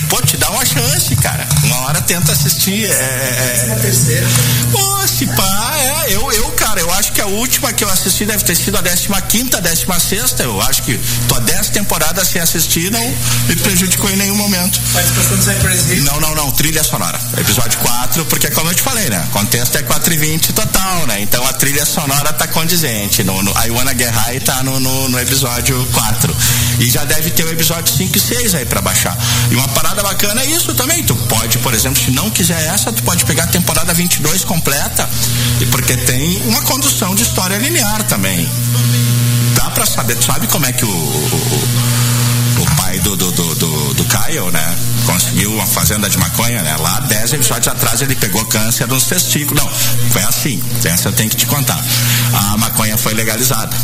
[SPEAKER 4] uma chance, cara. Uma hora tenta assistir. É, é,
[SPEAKER 5] terceira.
[SPEAKER 4] Pô, se pá, é, eu, eu, cara, eu acho que a última que eu assisti deve ter sido a 15 décima sexta. Eu acho que tô há 10 temporadas sem assistir, não me prejudicou em nenhum momento.
[SPEAKER 5] Participação do Cypress Hill.
[SPEAKER 4] Não, não, não, trilha sonora. Episódio 4, porque como eu te falei, né? Contexto é 4 e 20 total, né? Então a trilha sonora tá condizente. No, no, I Wanna Get High tá no, no, no episódio 4. E já deve ter o episódio 5 e 6 aí pra baixar. E uma parada bacana é isso também. Tu pode, por exemplo, se não quiser essa, tu pode pegar a temporada 22 completa. E porque tem uma condução de história linear também. Dá pra saber, tu sabe como é que o o pai do, do, do, do, do Kyle, né? Conseguiu uma fazenda de maconha, né? Lá, 10 episódios atrás, ele pegou câncer nos testículos. Não, foi assim. Essa eu tenho que te contar. A maconha foi legalizada.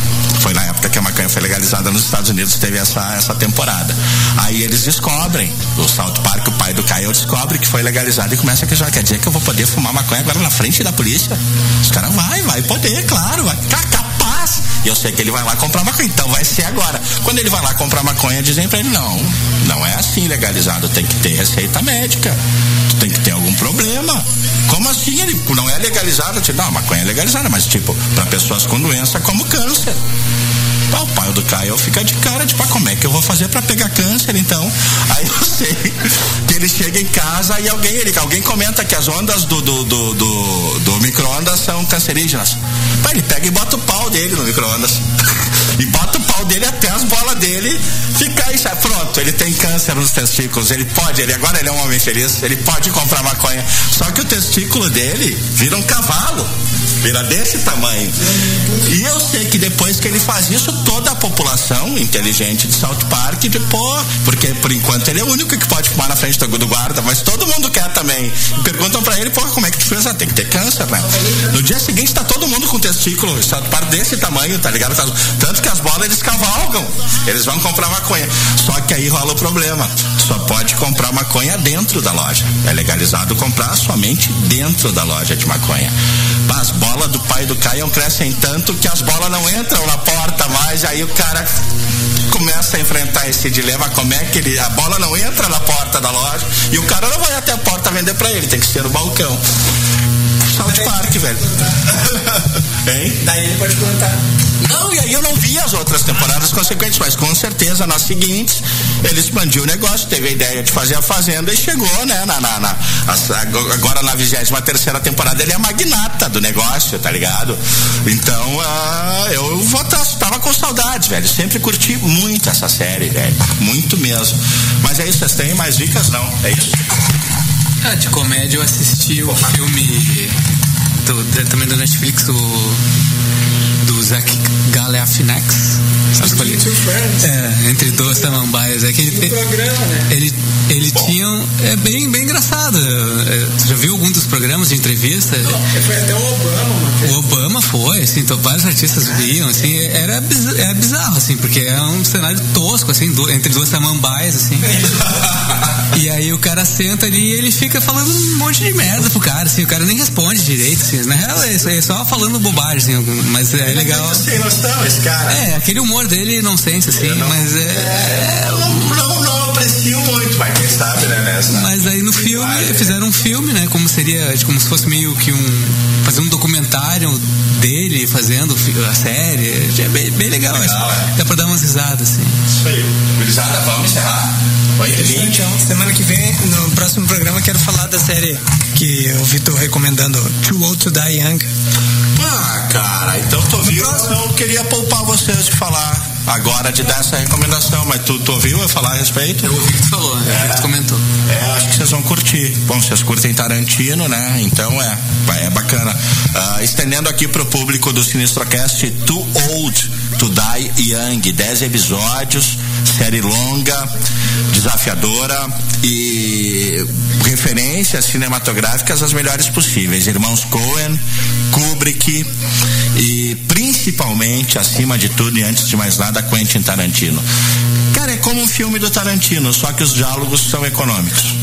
[SPEAKER 4] Foi na época que a maconha foi legalizada nos Estados Unidos, teve essa, essa temporada. Aí eles descobrem, o South Park, o pai do Kyle descobre que foi legalizado e começa a questionar. Quer dizer que eu vou poder fumar maconha agora na frente da polícia? Os caras, vai, vai poder, claro, vai. Ca- Capaz! E eu sei que ele vai lá comprar maconha, então vai ser agora. Quando ele vai lá comprar maconha, dizem pra ele: não, não é assim legalizado, tem que ter receita médica, tu tem que ter algum problema. Como assim? Ele não é legalizado? Não, maconha é legalizada, mas tipo, pra pessoas com doença como câncer. O pai do Caio fica de cara, tipo, ah, como é que eu vou fazer pra pegar câncer então? Aí eu sei que ele chega em casa e alguém, ele, alguém comenta que as ondas do, do, do, do, do micro-ondas são cancerígenas. Pá, ele pega e bota o pau dele no micro-ondas. [LAUGHS] E bota o pau dele até as bolas dele ficar e. Pronto, ele tem câncer nos testículos. Ele pode, ele agora ele é um homem feliz, ele pode comprar maconha. Só que o testículo dele vira um cavalo. Vira desse tamanho. E eu sei que depois que ele faz isso, toda a população inteligente de South Park, pô, porque por enquanto ele é o único que pode fumar na frente do, guarda, mas todo mundo quer também. Perguntam pra ele, pô, como é que tu fez? Ah, tem que ter câncer, né? No dia seguinte tá todo mundo com testículo, South Park desse tamanho, tá ligado? Tanto que as bolas eles cavalgam. Eles vão comprar maconha. Só que aí rola o problema. Só pode comprar maconha dentro da loja. É legalizado comprar somente dentro da loja de maconha. As bolas do pai do Caio crescem tanto que as bolas não entram na porta mais. Aí o cara começa a enfrentar esse dilema. Como é que ele. A bola não entra na porta da loja e o cara não vai até a porta vender pra ele, tem que ser no balcão. South Park, velho. [LAUGHS] hein?
[SPEAKER 5] Daí ele pode plantar.
[SPEAKER 4] Não, e aí eu não vi as outras temporadas consequentes, mas com certeza nas seguintes ele expandiu o negócio, teve a ideia de fazer a Fazenda e chegou, né? Na, na, na- agora na 23 terceira temporada ele é a magnata do negócio, tá ligado? Então ah, eu vou tá, tava com saudades, velho. Sempre curti muito essa série, velho. Muito mesmo. Mas é isso, vocês têm mais dicas? Não, é isso.
[SPEAKER 6] Ah, de comédia eu assisti o filme do- também do Netflix, o do Zach Galifianakis. É? É, entre duas samambaias. É que ele,
[SPEAKER 5] programa, né?
[SPEAKER 6] ele, ele tinha. um- É bem, bem engraçado. É, Você já viu algum dos programas de entrevista?
[SPEAKER 5] Foi até o Obama, mano.
[SPEAKER 6] O Obama foi, assim, então vários artistas viam, assim, era, biz- era bizarro, assim, porque é um cenário tosco, assim, do- entre duas samambaias, assim. [LAUGHS] e aí o cara senta ali e ele fica falando um monte de merda pro cara, assim, o cara nem responde direito, assim. Na real, é só- é só falando bobagem, assim, mas é legal.
[SPEAKER 4] Sem noção, esse cara.
[SPEAKER 6] É, aquele humor dele não sense, assim, mas é.
[SPEAKER 4] Eu não, não, não aprecio muito, mas quem sabe, né, nessa?
[SPEAKER 6] Mas aí no filme, fizeram um filme, né? Como seria, como se fosse meio que um. fazer um documentário dele fazendo a série. É bem, bem legal,
[SPEAKER 4] Legal,
[SPEAKER 6] acho.
[SPEAKER 4] é.
[SPEAKER 6] Dá pra dar umas risadas, assim.
[SPEAKER 4] Isso aí. Gurizada, vamos encerrar? Oi, Vinte.
[SPEAKER 5] Então, semana que vem, no próximo programa, quero falar da série que o Vitor recomendando, Too Old to Die Young.
[SPEAKER 4] Ah, cara, então tu ouviu? Eu queria poupar vocês de falar agora de dar essa recomendação, mas tu, tu ouviu eu falar a respeito?
[SPEAKER 6] Eu ouvi que tu falou, né? Que tu comentou.
[SPEAKER 4] É, acho que vocês vão curtir. Bom, vocês curtem Tarantino, né? Então é, é bacana. Ah, estendendo aqui pro público do Sinistrocast, Too Old to Die Young. 10 episódios, série longa, desafiadora e referências cinematográficas as melhores possíveis. Irmãos Coen, Kubrick e principalmente, acima de tudo e antes de mais nada, Quentin Tarantino. Cara, é como um filme do Tarantino, só que os diálogos são econômicos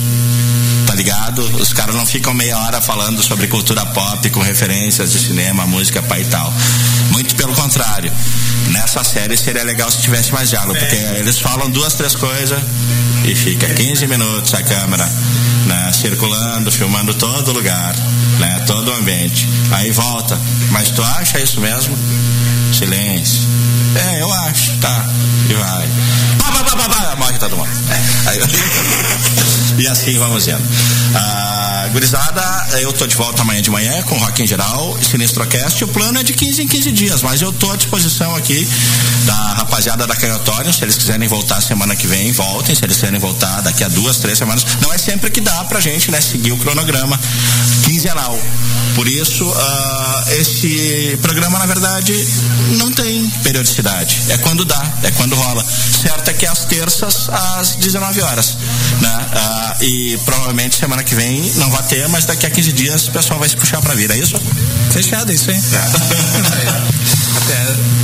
[SPEAKER 4] tá ligado? Os caras não ficam meia hora falando sobre cultura pop com referências de cinema, música, pai e tal. Muito pelo contrário. Nessa série seria legal se tivesse mais diálogo, porque eles falam duas, três coisas e fica 15 minutos a câmera, né, circulando, filmando todo lugar, né, todo o ambiente. Aí volta. Mas tu acha isso mesmo? Silêncio. É, eu acho, tá. E vai. Pá, pá, pá, pá, pá, morre todo mundo. É. Aí- [LAUGHS] e assim vamos indo. Ah, gurizada, eu tô de volta amanhã de manhã com Rock em Geral, Sinistrocast. O plano é de 15 em 15 dias, mas eu tô à disposição aqui da rapaziada da Canhotório. Se eles quiserem voltar semana que vem, voltem. Se eles quiserem voltar daqui a duas, três semanas. Não é sempre que dá pra gente, né, seguir o cronograma quinzenal. Por isso, ah, esse programa, na verdade, não tem periodicidade. É quando dá, é quando rola. Certo é que é às terças, às 19 horas. Né? Ah, e provavelmente semana que vem não vai ter, mas daqui a 15 dias o pessoal vai se puxar pra vir, é isso?
[SPEAKER 5] Fechado, isso aí. [LAUGHS]
[SPEAKER 6] Até,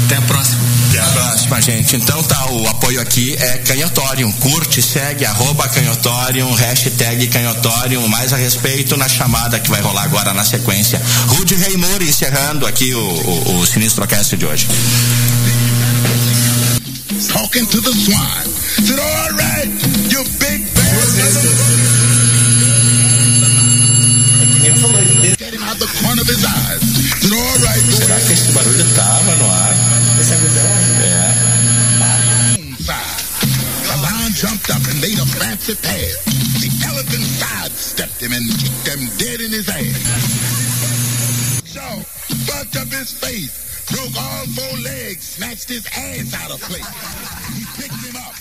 [SPEAKER 6] até a próxima.
[SPEAKER 4] Até a próxima, gente. Então tá, o apoio aqui é Canhotorium. Curte, segue, arroba Canhotorium, hashtag Canhotorium, mais a respeito na chamada que vai rolar agora na sequência. Rude Reimur encerrando aqui o, o, o Sinistrocast de hoje.
[SPEAKER 7] talking to the swine. Said, all right, you big Get out the corner of his eyes. All right,
[SPEAKER 4] Será que esse barulho tava no ar?
[SPEAKER 7] The lion jumped up and made a fancy pass. The elephant sidestepped him and kicked him dead in his ass. So, bucked up his face, broke all four legs, snatched his ass out of place. He picked him up,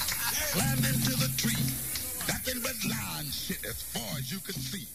[SPEAKER 7] slammed him to the shit as far as you can see.